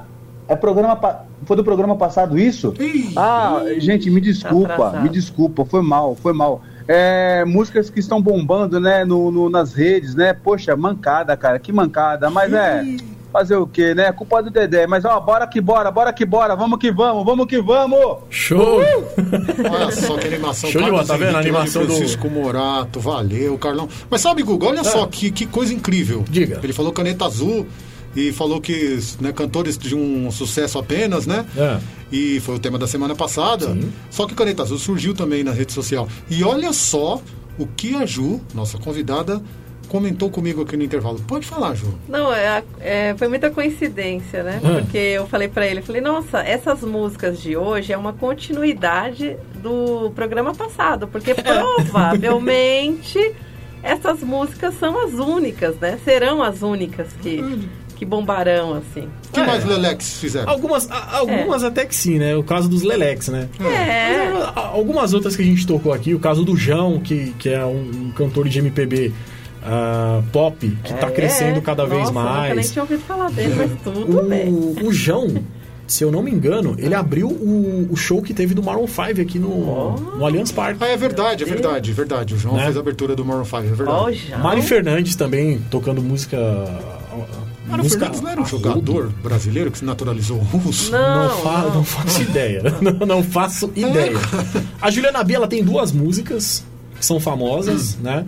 É programa. pa- Foi do programa passado isso?
Ih.
Ah, gente, me desculpa,
atrasado.
me desculpa, foi mal, foi mal. É, músicas que estão bombando, né, no, no- nas redes, né? Poxa, mancada, cara, que mancada. Mas é, fazer o quê, né? Culpa do Dedé. Mas ó, bora que bora, bora que bora, vamos que vamos, vamos que vamos!
Show!
Olha só que animação.
Show de bola, tá vendo? A animação do-
Francisco Morato, valeu, Carlão. Mas sabe, Guga, olha só que, que coisa incrível.
Diga.
Ele falou caneta azul e falou que né, cantores de um sucesso apenas, né?
É.
E foi o tema da semana passada. Só que Caneta Azul surgiu também na rede social. E olha só o que a Ju, nossa convidada, comentou comigo aqui no intervalo. Pode falar, Ju.
Não, é, é, foi muita coincidência, né?
Ah.
Porque eu falei pra ele, falei, nossa, essas músicas de hoje é uma continuidade do programa passado, porque provavelmente essas músicas são as únicas, né? Serão as únicas que, que bombarão, assim.
O que mais Lelex fizeram?
Algumas, a- algumas até que sim, né? O caso dos Lelex, né?
É.
Mas, Algumas outras que a gente tocou aqui, o caso do João, que, que é um, um cantor de MPB ah, pop, que tá
É.
crescendo cada vez
Nossa, Nunca nem
mais.
tinha ouvido falar dele, mas tudo bem.
O, o João, se eu não me engano, ele abriu o, o show que teve do Maroon 5 aqui no, no Allianz Parque.
Ah, é verdade, é verdade, é verdade. O João
Né?
fez a abertura do Maroon 5, é verdade.
Mari Fernandes também tocando música.
Mário
música
Fernandes não era um jogador brasileiro que se naturalizou russo?
Não, fa- não faço ideia. Não, não faço ideia. A Juliana B, ela tem duas músicas que são famosas, né?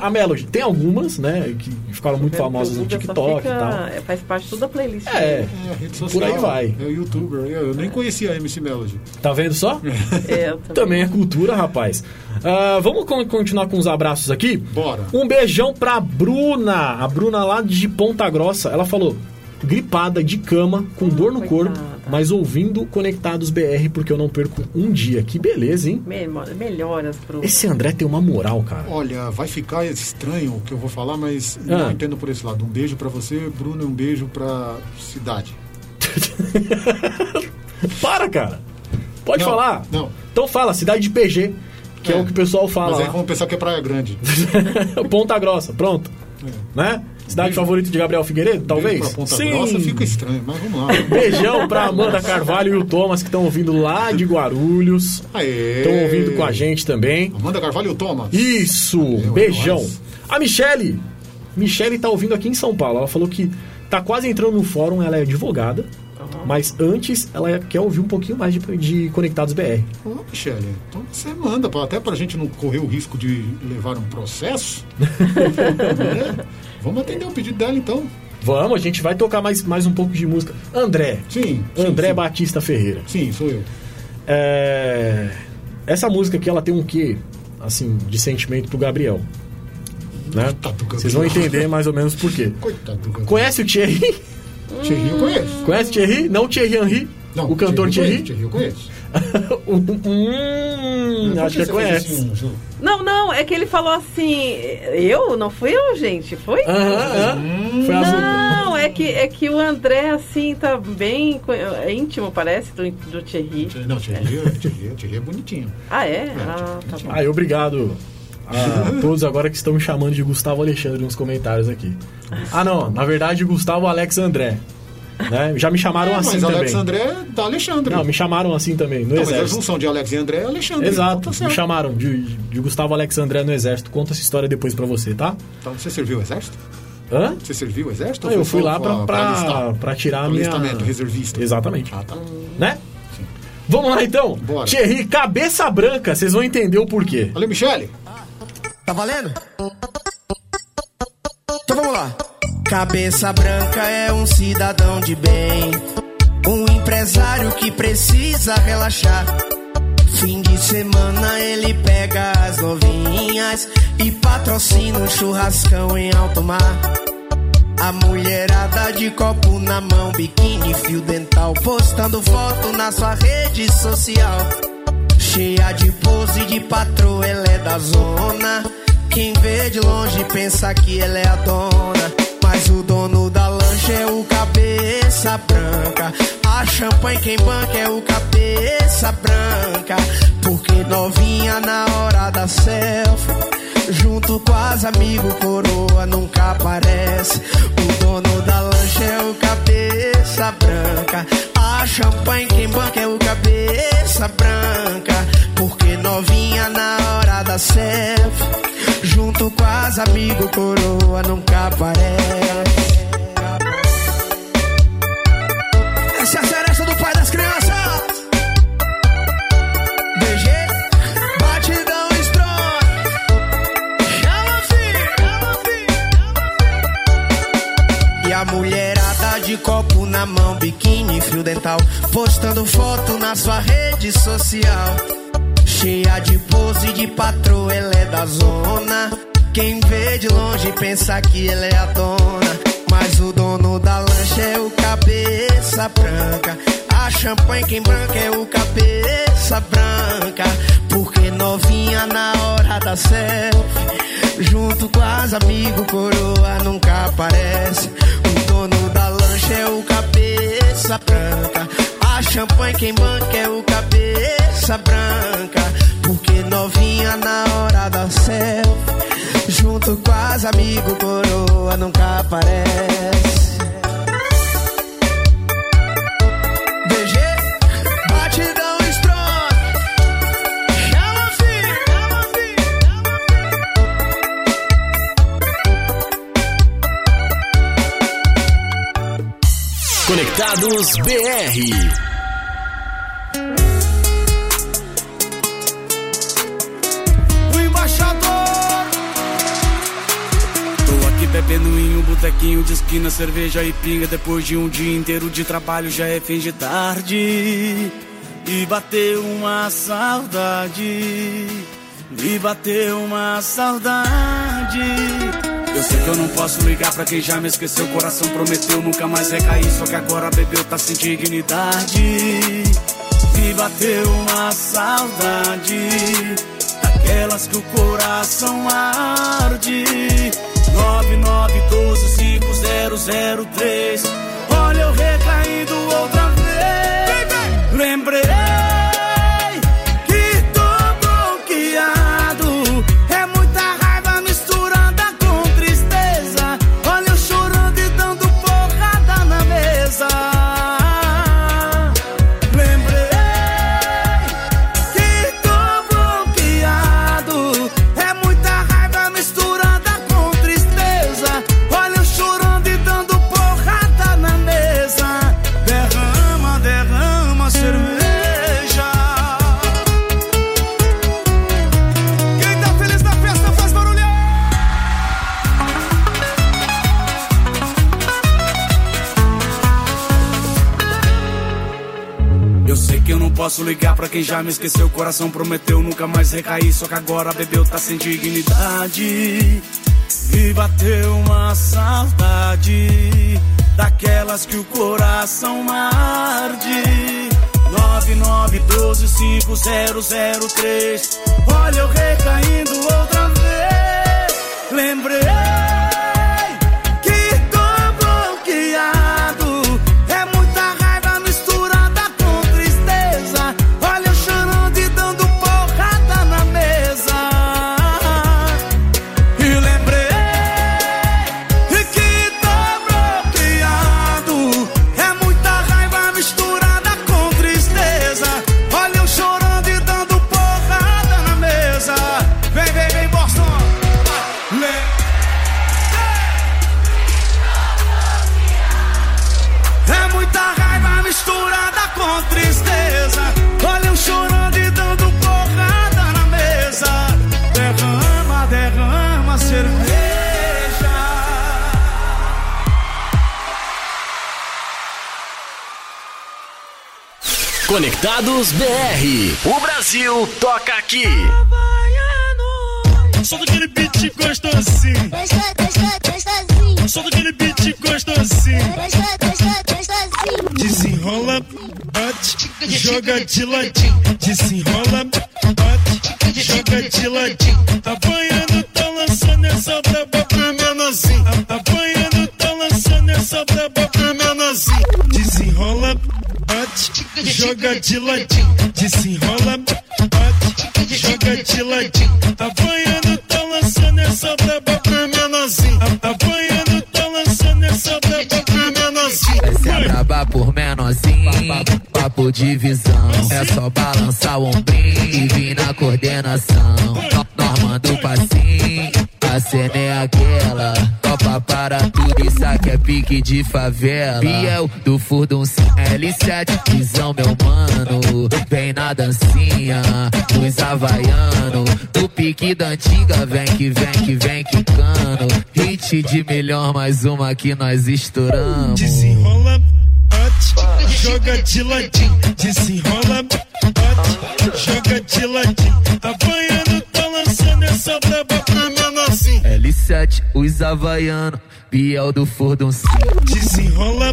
A Melody tem algumas, né? Que ficaram muito famosas no TikTok
fica-
e tal.
é, Faz parte toda a playlist.
É.
É, rede social.
Por aí vai.
É o youtuber. Eu nem conhecia a MC Melody.
Tá vendo só?
É, eu
Também é cultura, rapaz. Ah, vamos con- continuar com os abraços aqui?
Bora.
Um beijão pra Bruna. A Bruna lá de Ponta Grossa. Ela falou: gripada de cama, com dor no corpo, mas ouvindo Conectados BR, porque eu não perco um dia. Que beleza, hein?
Me- Melhoras pro.
Esse André tem uma moral, cara.
Olha, vai ficar estranho o que eu vou falar, mas
Ah.
não entendo por esse lado. Um beijo pra você, Bruno, e um beijo pra cidade.
Para, cara. Pode
Não,
falar.
não.
Então fala, cidade de PG, que é,
É.
o que o pessoal fala.
Mas aí vamos pensar que é Praia Grande.
Ponta Grossa, pronto. Né? Cidade favorita de Gabriel Figueiredo, talvez?
Beijo pra Ponta Grossa fica estranho, mas vamos lá.
Beijão pra Amanda Carvalho e o Thomas que estão ouvindo lá de Guarulhos. Estão ouvindo com a gente também.
Amanda Carvalho e o Thomas.
Isso! beijão. A Michele. Michele tá ouvindo aqui em São Paulo. Ela falou que tá quase entrando no fórum, ela é advogada. Mas antes ela quer ouvir um pouquinho mais de, de Conectados BR.
Ô, Michele, então você manda, pra- até pra gente não correr o risco de levar um processo. né? Vamos atender o pedido dela então.
Vamos, a gente vai tocar mais, mais um pouco de música. André.
Sim.
André Batista Ferreira.
Sim, sou eu.
É, Essa música aqui, ela tem um quê, assim, de sentimento pro Gabriel. Né? Vocês vão entender mais ou menos por quê.
Coitado do Gabriel.
Conhece o Thierry?
Thierry eu conheço.
Conhece o Thierry? Não o Thierry Henry?
Não,
o cantor
Thierry
Thierry?
eu conheço,
hum, acho que
você
conhece.
assim, Ju?
Não, não, é que ele falou assim. Eu? Não fui eu, gente? Foi?
Aham, aham. Foi azul.
Não, é que, é que o André, assim, tá bem é íntimo, parece, do, do Thierry.
Não, Thierry, Thierry, Thierry é bonitinho.
Ah, é? Ah, tá bom.
Aí, obrigado a todos agora que estão me chamando de Gustavo Alexandre nos comentários aqui. Ah, não, na verdade, Gustavo Alex André. Né? Já me chamaram
É,
assim
mas
também.
Alex André é da Alexandre.
Não, me chamaram assim também, no
Não, mas a
exército.
junção de Alex e André é Alexandre.
Exato,
Então tá
me chamaram de, de Gustavo Alex André no exército. Conta essa história depois pra você, tá?
Então você serviu o exército?
Hã?
Você serviu o exército?
Ah,
ou
eu fui lá pra, pra,
alistar?
pra tirar a minha...
Alistamento, reservista.
Exatamente.
Ah, tá.
Né? Vamos lá então.
Bora.
Thierry, cabeça branca, vocês vão entender o porquê.
Valeu, Michele.
Tá valendo? Então vamos lá. Cabeça branca é um cidadão de bem, um empresário que precisa relaxar. Fim de semana ele pega as novinhas e patrocina um churrascão em alto mar. A mulherada de copo na mão, biquíni, fio dental, postando foto na sua rede social. Cheia de pose de patroa, ela é da zona. Quem vê de longe pensa que ela é a dona. Mas o dono da lancha é o cabeça branca. A champanhe quem banca é o cabeça branca. Porque novinha na hora da selfie. Junto com as amigos, coroa nunca aparece. O dono da lancha é o cabeça branca. A champanhe quem banca é o cabeça branca. Porque novinha na hora da selfie. Junto com as amigos, coroa nunca aparece. Essa é a seresta do pai das crianças. DG, batidão strong. Chama filho, E a mulherada de copo na mão, biquíni, fio dental, postando foto na sua rede social. Cheia de pose de patroa, ela é da zona. Quem vê de longe pensa que ela é a dona. Mas o dono da lancha é o cabeça branca. A champanhe quem branca é o cabeça branca. Porque novinha na hora da selfie. Junto com as amigos, coroa nunca aparece. O dono da lancha é o cabeça branca. A champanhe quem banca é o cabeça branca. Porque novinha na hora da selfie. Junto com as amigos, coroa nunca aparece.
Conectados BR.
bebendo em um botequinho de esquina, cerveja e pinga. Depois de um dia inteiro de trabalho, já é fim de tarde. E bateu uma saudade. Me bateu uma saudade. Eu sei que eu não posso ligar pra quem já me esqueceu. Coração prometeu nunca mais recair. Só que agora bebeu, tá sem dignidade. Me bateu uma saudade. Daquelas que o coração arde. 99125003. Ligar pra quem já me esqueceu. O coração prometeu nunca mais recair. Só que agora bebeu, tá sem dignidade. Me bateu uma saudade. Daquelas que o coração arde. 99125003. Olha eu recaindo outra vez. Lembrei
Conectados BR. O Brasil toca aqui.
Só daquele beat gostosinho. Só daquele beat gostosinho. Desenrola, bate, joga de ladinho. Desenrola, bate, joga de ladinho. Apanhando, tá lançando essa braba pra menorzinho. Apanhando, tá lançando essa braba pra menorzinho. Joga de ladinho. Desenrola, bate, joga de ladinho. Apanhando, tá lançando essa braba pra menorzinho. Apanhando, tá lançando essa braba pra menorzinho.
Essa é braba por menorzinho, papo de visão. É só balançar o ombrinho e vir na coordenação. No- Nós manda o passinho, a cena é aquela. Topa para tudo, isso aqui é pique de favela. Biel do Furdunci, L7, visão meu mano. Vem na dancinha, dos havaiano. Do pique da antiga, vem que vem que vem quicando. Hit de melhor, mais uma que nós estouramos.
Desenrola, bate, joga de ladinho. Desenrola, bate, joga de ladinho. Apanhando, tá lançando essa braba pra menorzinho.
L7, os havaiano, Biel do Furdunci.
Desenrola,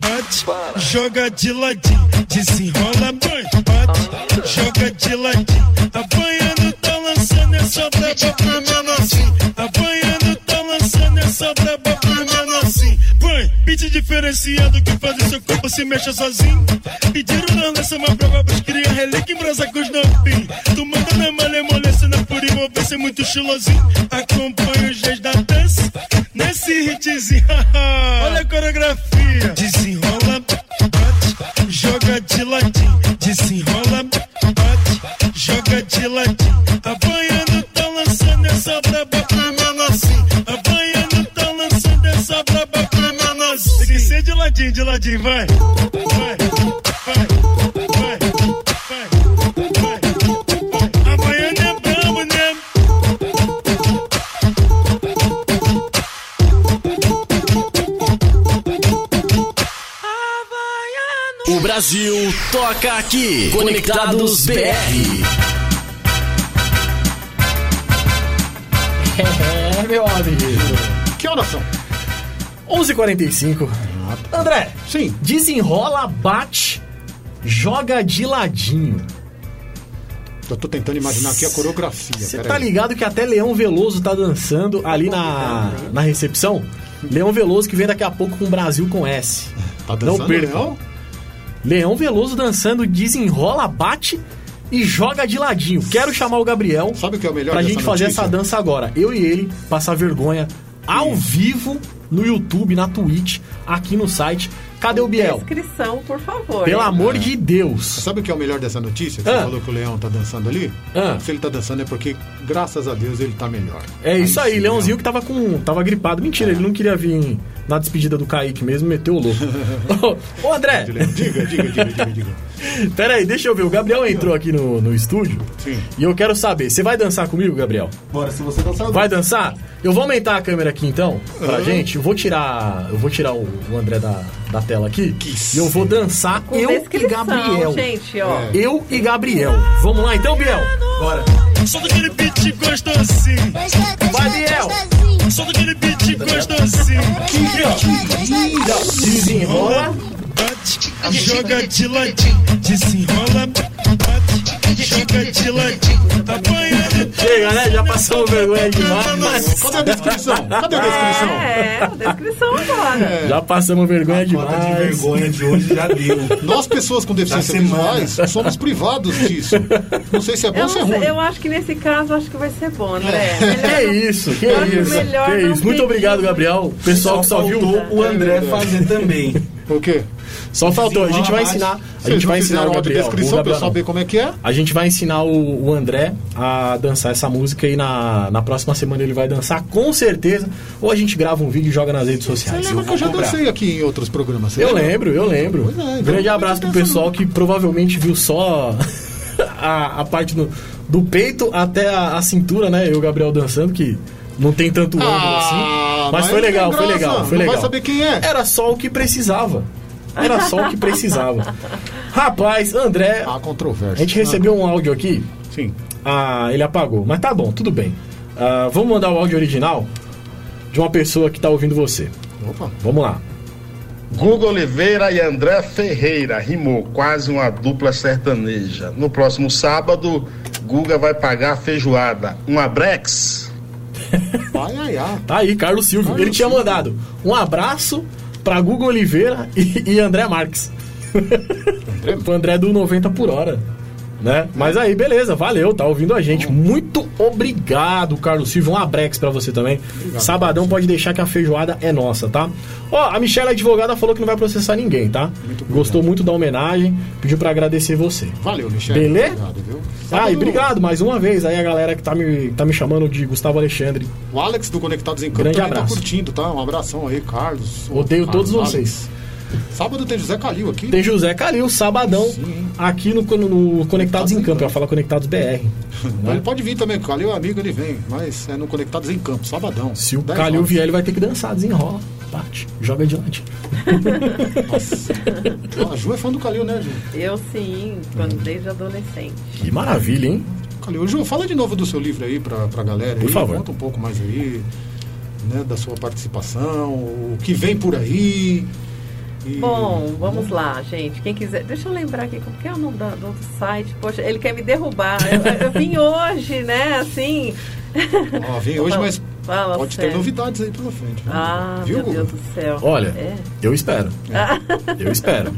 bate, joga de ladinho. Desenrola, bate, joga de ladinho. Apanhando, tá lançando essa braba pra menorzinho. Apanhando, tá lançando essa braba pra menorzinho. Põe, beat diferenciado que faz o seu corpo se mexa sozinho. Pediram na lança uma prova pros cria relíquia em brasa com os novinhos. Tu manda na malemolência, na pura envolvência, muito estilosinho. Acompanha os dias da dança nesse hitzinho. Olha a coreografia. Desenrola, bate, joga de ladinho. Desenrola, bate, joga de ladinho. Apanhando, tá lançando essa braba pra menorzinho. Apanhando, tá lançando essa braba pra menorzinho. Tem que ser de ladinho. de ladinho, vai. Vai, vai, vai, vai, vai. Amanhã é brabo, né?
O Brasil toca aqui. Conectados BR.
É, meu amigo.
Que horas são?
11h45. André.
Sim.
Desenrola, bate, joga de ladinho.
Eu tô tentando imaginar aqui a coreografia.
Você tá
aí.
ligado que até Leão Veloso tá dançando ali na, na recepção? Leão Veloso que vem daqui a pouco com o Brasil com S.
Tá
Não
dançando,
perca.
Leão?
Leão Veloso dançando, desenrola, bate e joga de ladinho. Quero chamar o Gabriel
Sabe o que é o melhor
pra gente fazer
notícia?
essa dança agora. Eu e ele passar vergonha ao vivo no YouTube, na Twitch, aqui no site. Cadê o Biel?
Descrição, por favor.
Pelo
hein?
amor de Deus.
Sabe o que é o melhor dessa notícia? Que
Ah.
Você falou que o Leão tá dançando ali?
Ah.
Se ele tá dançando é porque, graças a Deus, ele tá melhor.
É isso aí,
sim,
Leãozinho que tava com. tava gripado. Mentira, ele não queria vir na despedida do Kaique mesmo, meteu o louco. ô, ô, André!
Diga, diga, diga, diga, diga.
Pera aí, deixa eu ver. O Gabriel entrou aqui no, no estúdio.
Sim.
E eu quero saber, você vai dançar comigo, Gabriel?
Bora, se você dançar, eu
Vai dançar? Eu vou aumentar a câmera aqui então, pra
Aham.
gente. Eu vou tirar. Eu vou tirar o, o André da, da tela aqui. E eu vou dançar
Com
eu e Gabriel.
gente, ó.
É.
Eu e Gabriel. Vamos lá então, Biel? Bora.
Beat gostosinho.
Vai, Biel!
Beat gostosinho.
Desenrola.
Bate, joga de ladinho. Desenrola, bate, joga de ladinho. Apanhando.
Chega, né? Já passamos vergonha demais.
Cadê a descrição? Cadê a descrição?
É, descrição agora.
Já passamos vergonha demais.
de vergonha de hoje já deu.
Nós, pessoas com deficiência visuais, somos privados disso. Não sei se é bom ou se é ruim.
eu acho que nesse caso acho que vai ser bom, André.
Que isso, que
acho
isso, que
não
isso. Muito obrigado, Gabriel. Pessoal que só viu
o André fazer também.
O quê?
Só faltou, a gente vai ensinar. A gente vai ensinar o Gabriel.
descrição
não.
saber como é que é?
A gente vai ensinar o, o André a dançar essa música e na, na próxima semana ele vai dançar com certeza. Ou a gente grava um vídeo e joga nas redes
Você
sociais.
lembra que eu já dancei aqui em outros programas? você
Eu lembro, eu lembro.
Pois é, então
Grande abraço pro pessoal que provavelmente viu só a, a parte do, do peito até a, a cintura, né? Eu e o Gabriel dançando, que não tem tanto ângulo
Ah,
assim. Mas,
mas
foi legal, foi legal, foi legal.
vai saber quem é.
Era só o que precisava. Era só o que precisava. Rapaz, André.
Há controvérsia.
A gente recebeu um áudio aqui.
Sim.
Ah, ele apagou. Mas tá bom, tudo bem. Ah, vamos mandar o áudio original de uma pessoa que tá ouvindo você.
Opa.
Vamos lá.
Guga Oliveira e André Ferreira, rimou quase uma dupla sertaneja. No próximo sábado, Guga vai pagar a feijoada. Um abrex?
Ai, ai, ai.
Tá aí, Carlos Silvio.
Carlos
ele tinha
Silvio.
mandado um abraço pra Google Oliveira e, e André Marques. Pro André do 90 por hora. Né? Mas aí, beleza, valeu, tá ouvindo a gente. Muito obrigado, Carlos Silvio. Um abrex pra você também. Sabadão pode deixar que a feijoada é nossa, tá? Ó, a Michelle, advogada, falou que não vai processar ninguém, tá? Gostou muito da homenagem, pediu pra agradecer você.
Valeu, Michele.
Beleza?
Obrigado, viu?
Ah, e obrigado mais uma vez aí a galera que tá me, tá me chamando de Gustavo Alexandre.
O Alex do Conectados em Campo
Grande
também
abraço.
tá curtindo, tá? Um abração aí, Carlos.
Odeio
Carlos,
todos
Alex.
vocês.
Sábado tem José Calil aqui.
Tem José Calil, sabadão, aqui no, no Conectados em Campo. Eu ia falar Conectados BR.
Mas Ele pode vir também, o Calil é amigo, ele vem. Mas é no Conectados em Campo, sabadão.
Se o
10
Calil
horas.
vier, ele vai ter que dançar, desenrola, bate, joga de ladinho.
A Ju é fã do Calil, né, Ju?
Eu sim, quando desde adolescente.
Que maravilha, hein?
Calil, Ju, fala de novo do seu livro aí pra, pra galera.
Por
aí,
favor.
Conta um pouco mais aí, né, da sua participação, o que vem por aí. E-
Bom, vamos lá, gente. Quem quiser. Deixa eu lembrar aqui, como que é o nome do outro site? Poxa, ele quer me derrubar. Eu, eu vim hoje, né? Assim.
Ó, vem hoje, mas
fala
pode ter
sério.
novidades aí pela frente. viu?
Ah,
Viu,
meu
Guga?
Deus do céu.
Olha,
É.
eu espero.
Ah.
Eu espero.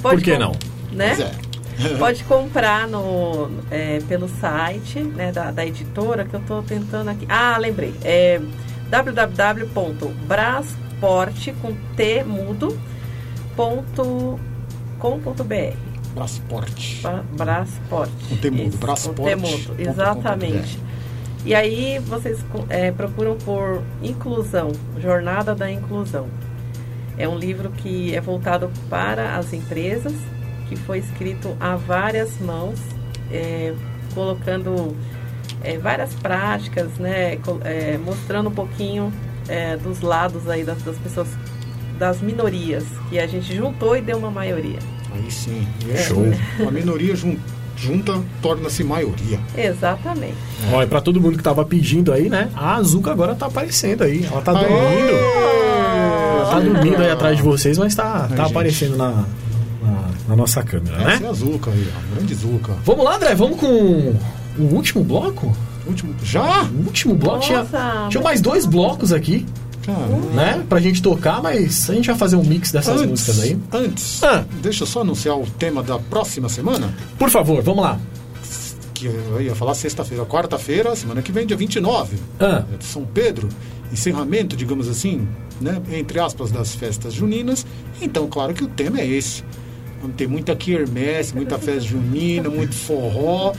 Por que não?
Né?
Pois é.
Pode comprar no, é, pelo site né, da, da editora que eu estou tentando aqui. Ah, lembrei. É www.brasporte com T ponto com ponto br.
Brasporte.
Ba- Brasporte.
Com T mudo,
Isso,
Brasporte
Com T mudo,
ponto com
exatamente. E aí vocês é, procuram por inclusão, jornada da inclusão. É um livro que é voltado para as empresas, que foi escrito a várias mãos, é, colocando é, várias práticas, né, é, mostrando um pouquinho é, dos lados aí das, das pessoas, das minorias, que a gente juntou e deu uma maioria.
Aí sim.
É.
Show. A minoria jun- junta torna-se maioria.
Exatamente.
Olha, pra todo mundo que tava pedindo aí, né? A Azuka agora tá aparecendo aí. Ela tá
Aê!
dormindo. Ela tá dormindo aí atrás de vocês, mas tá, tá
gente.
aparecendo na, na, na nossa câmera,
Essa é
né?
a Zuca aí, ó. Grande Zuca.
Vamos lá, André, vamos com o último bloco?
Último. Já?
O último bloco. Tinha,
Nossa,
tinha mais dois blocos aqui,
Caramba.
né? Pra gente tocar, mas a gente vai fazer um mix dessas músicas aí.
Antes,
Ah.
deixa eu só anunciar o tema da próxima semana.
Por favor, vamos lá.
Que eu ia falar sexta-feira, quarta-feira, semana que vem, dia 29.
Ah.
É de São Pedro. Encerramento, digamos assim, né? Entre aspas, das festas juninas. Então, claro que o tema é esse. Vamos ter muita quermesse, muita festa junina, muito forró.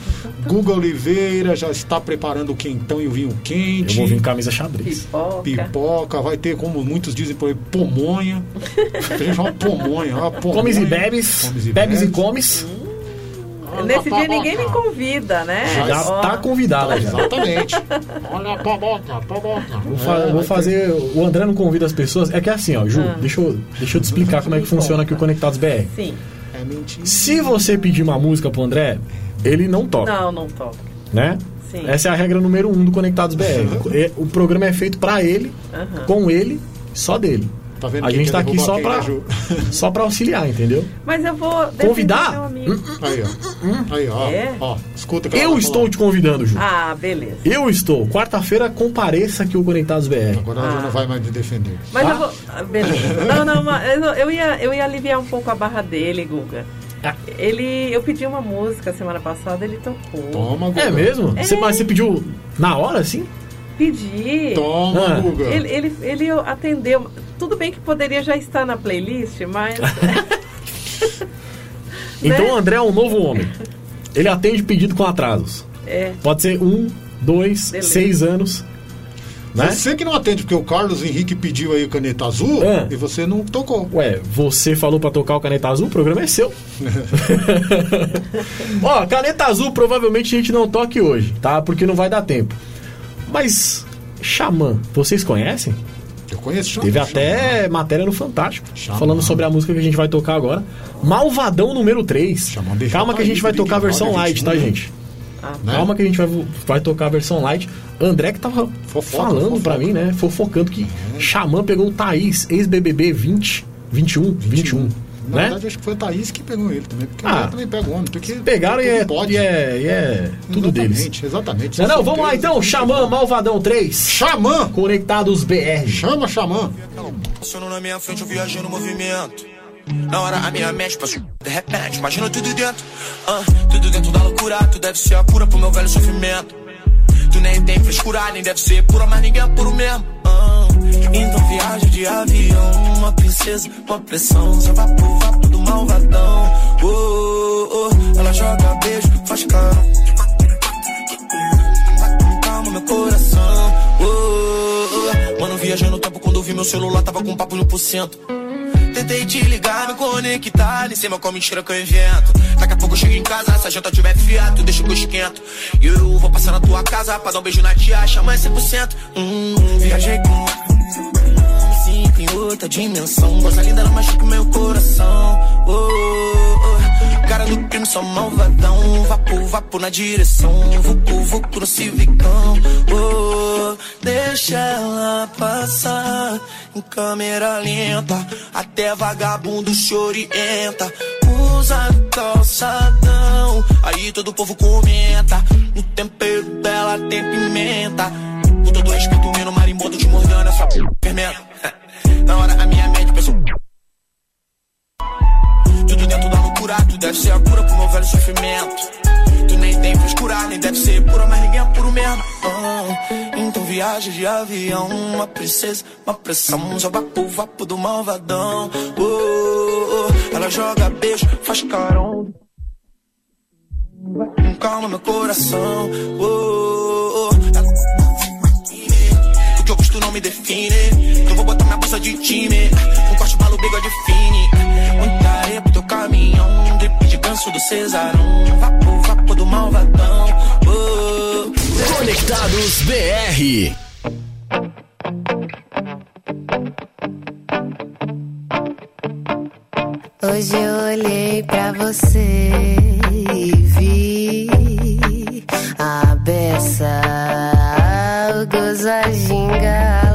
Guga Oliveira já está preparando o quentão e o vinho
Eu
quente.
vou vir em camisa xadrez.
Pipoca.
Pipoca, vai ter, como muitos dizem por aí, pomonha. A gente chama pomonha. Uma pomonha.
Comes e bebes,
Comes e
bebes e
bebes.
comes.
Nesse dia ninguém me convida, né?
Já
Ó,
tá convidada.
Exatamente. Olha a pamoca, pamoca.
Vou, fa- vou fazer. O André não convida as pessoas. É que é assim, ó, Ju,
Ah.
deixa, eu, deixa eu te explicar como é que funciona aqui o Conectados BR.
Sim.
Se você pedir uma música pro André, ele não toca,
Não, não toca.
né?
Sim.
Essa é a regra número um do Conectados BR. O programa é feito pra ele,
Aham.
com ele, só dele.
Tá vendo
A gente
quer
tá aqui só
né, Ju?
só pra auxiliar, entendeu?
Mas eu vou
Convidar?
meu amigo.
Aí, ó. Aí, ó.
É?
ó. Escuta
Eu
vai
estou te convidando, Ju.
Ah, beleza.
Eu estou. Quarta-feira compareça aqui o Conectados BR.
Agora ela já não vai mais me defender.
Mas
Ah.
eu vou. ah, Beleza. Não, não, mas eu, eu ia, eu ia aliviar um pouco a barra dele, Guga.
Ah.
Ele. Eu pedi uma música semana passada, ele tocou.
Toma, Guga.
É mesmo?
É.
Você, mas você pediu na hora, assim?
Pedi.
Toma,
Ah.
Guga.
Ele, ele, ele atendeu. Tudo bem que poderia já estar na playlist, mas.
Então
Né?
o André é um novo homem. Ele atende pedido com atrasos.
é.
Pode ser um, dois,
Beleza.
seis anos. Né?
Você que não atende, porque o Carlos Henrique pediu aí caneta azul
Ah.
e você não tocou.
Ué, você falou pra tocar o Caneta Azul, o programa é seu. Ó, Caneta Azul provavelmente a gente não toque hoje, tá? Porque não vai dar tempo. Mas, Xamã, vocês conhecem?
Eu conheço Xamã.
Teve até matéria no Fantástico,
Xamã.
falando sobre a música que a gente vai tocar agora. Malvadão número 3.
Xamã
Calma que a gente vai tocar a versão light, tá,
21,
gente?
Né?
Calma que a gente vai, vai tocar a versão light. André que tava
Fofoca,
falando
fofoca.
pra mim, né? Fofocando que Xamã pegou o Thaís, ex-BBB 20, 21, 21,
Na
né?
verdade, acho que foi a Thaís que pegou ele também. Porque
Ah.
mulher também pega o homem. Porque
Pegaram e é,
pode.
e é, e é tudo deles.
Exatamente, exatamente.
Não, não, vamos lá então. Xamã, Malvadão 3.
Xamã!
Conectados BR.
Chama Xamã!
Passando na minha frente, eu viajei no movimento. Na hora a minha mente passou de repente, imagina tudo dentro. ah, tudo dentro da loucura, tu deve ser a cura pro meu velho sofrimento. Tu nem tem frescura, nem deve ser pura, mas ninguém é puro mesmo. ah. Então viajo de avião, uma princesa, uma pressão, só vapo, vapo do malvadão. Oh, oh, oh, ela joga beijo, faz caro. Calma meu coração. Oh, oh, oh. Mano, viajei no tempo quando eu vi meu celular, tava com papo de 1%. Tentei te ligar, me conectar, nem sei mais qual mentira que eu invento. Daqui a pouco eu chego em casa, se a janta tiver fiato, deixa que eu esquento. E eu vou passar na tua casa pra dar um beijo na tia, chama 100%. Hum, viajei com cinco em outra dimensão. Coisa linda, ela machuca meu coração. Oh, oh, oh. Cara do crime, só malvadão. Vapo, vapo na direção. Vucu, vucu no civicão. Oh, deixa ela passar em câmera lenta. Até vagabundo chorienta. Usa calçadão. Aí todo o povo comenta. Sofrimento. Tu nem tem frescura, nem deve ser pura, mas ninguém é puro mesmo. Ah, então viagem de avião, uma princesa, uma pressão, só vapo, vapo do malvadão. Oh, oh, oh, ela joga beijo, faz carão. Calma meu coração. Oh, oh, oh. O que eu gosto não me define. Não vou botar minha bolsa de time. Um corte maluco bigode fine. Muita areia pro teu caminhão. Ganso do Cesarão. Vapo, vapo do malvadão. Oh.
Conectados BR.
Hoje eu olhei pra você e vi a beça, o gozo, a ginga,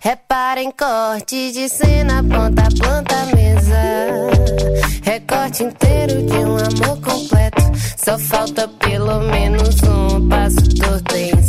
Reparem corte de cena, ponta a ponta mesa. Recorte inteiro de um amor completo. Só falta pelo menos um passo torto em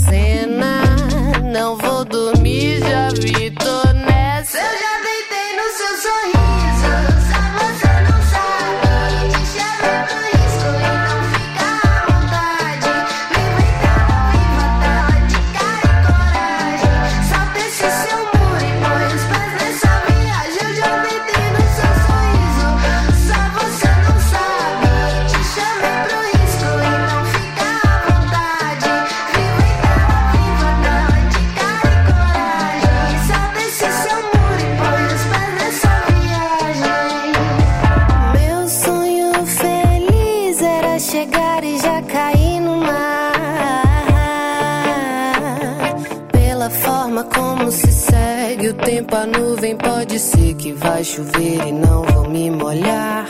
nuvem pode ser que vai chover e não vou me molhar.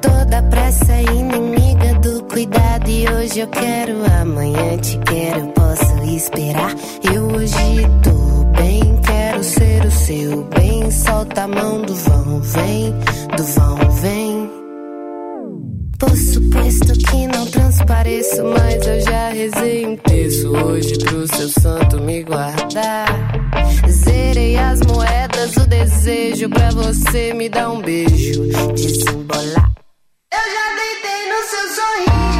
Toda pressa é inimiga do cuidado e hoje eu quero, amanhã te quero, posso esperar. Eu hoje tô bem, quero ser o seu bem. Solta a mão do vão, vem, do vão, vem. Por suposto que não transpareço, mas eu já rezei um terço hoje pro seu santo me guardar. Zerei as moedas, o desejo pra você me dar um beijo, desembolar. Eu já deitei no seu sorriso,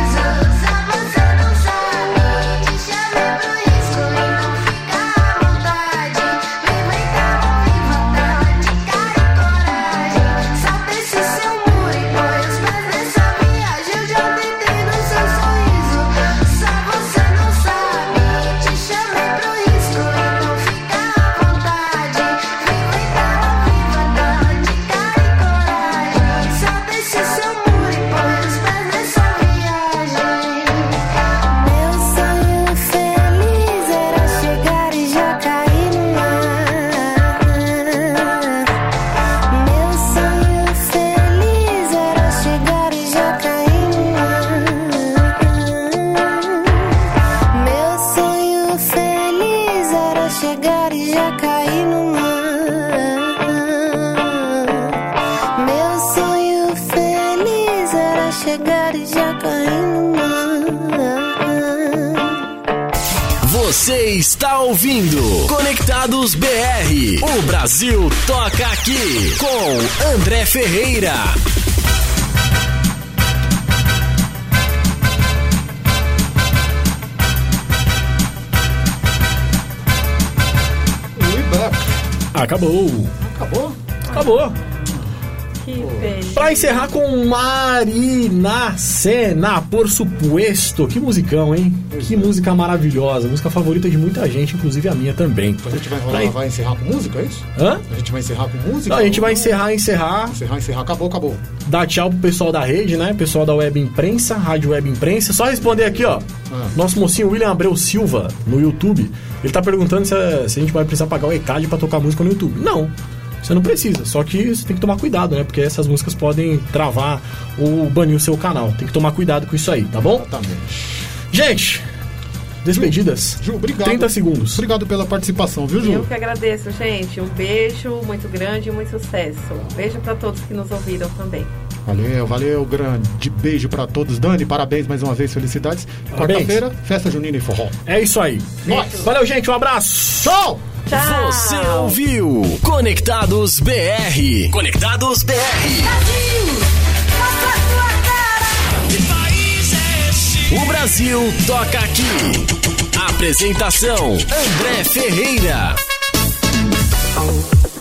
Conectados BR. O Brasil toca aqui com André Ferreira.
Acabou.
Acabou?
Acabou.
Que.
Pra encerrar com Marina Sena, por supuesto. Que musicão, hein? Que música maravilhosa. Música favorita de muita gente, inclusive a minha também.
A gente vai,
Pra
rolar,
en-
vai encerrar com música, é isso?
Hã?
A gente vai encerrar com música?
Não, a gente vai encerrar, encerrar.
Encerrar, encerrar. Acabou, acabou.
Dar tchau pro pessoal da rede, né? Pessoal da Web Imprensa, Rádio Web Imprensa. Só responder aqui, ó.
Ah.
Nosso mocinho William Abreu Silva, no YouTube. Ele tá perguntando se a, se a gente vai precisar pagar o ECAD pra tocar música no YouTube. Não. Você não precisa, só que você tem que tomar cuidado, né? Porque essas músicas podem travar ou banir o seu canal. Tem que tomar cuidado com isso aí, tá bom?
Exatamente.
Gente, despedidas.
Ju, obrigado.
30 segundos.
Obrigado pela participação, viu,
Eu
Ju?
que agradeço, gente. Um beijo muito grande e muito sucesso. Um beijo para todos que nos ouviram também.
Valeu, valeu, grande beijo pra todos. Dani, parabéns mais uma vez, felicidades. Quarta-feira, festa junina e forró.
É isso aí. Valeu, gente. Um abraço.
Tchau!
Você ouviu Conectados BR. Conectados BR. O Brasil toca aqui. Apresentação: André Ferreira.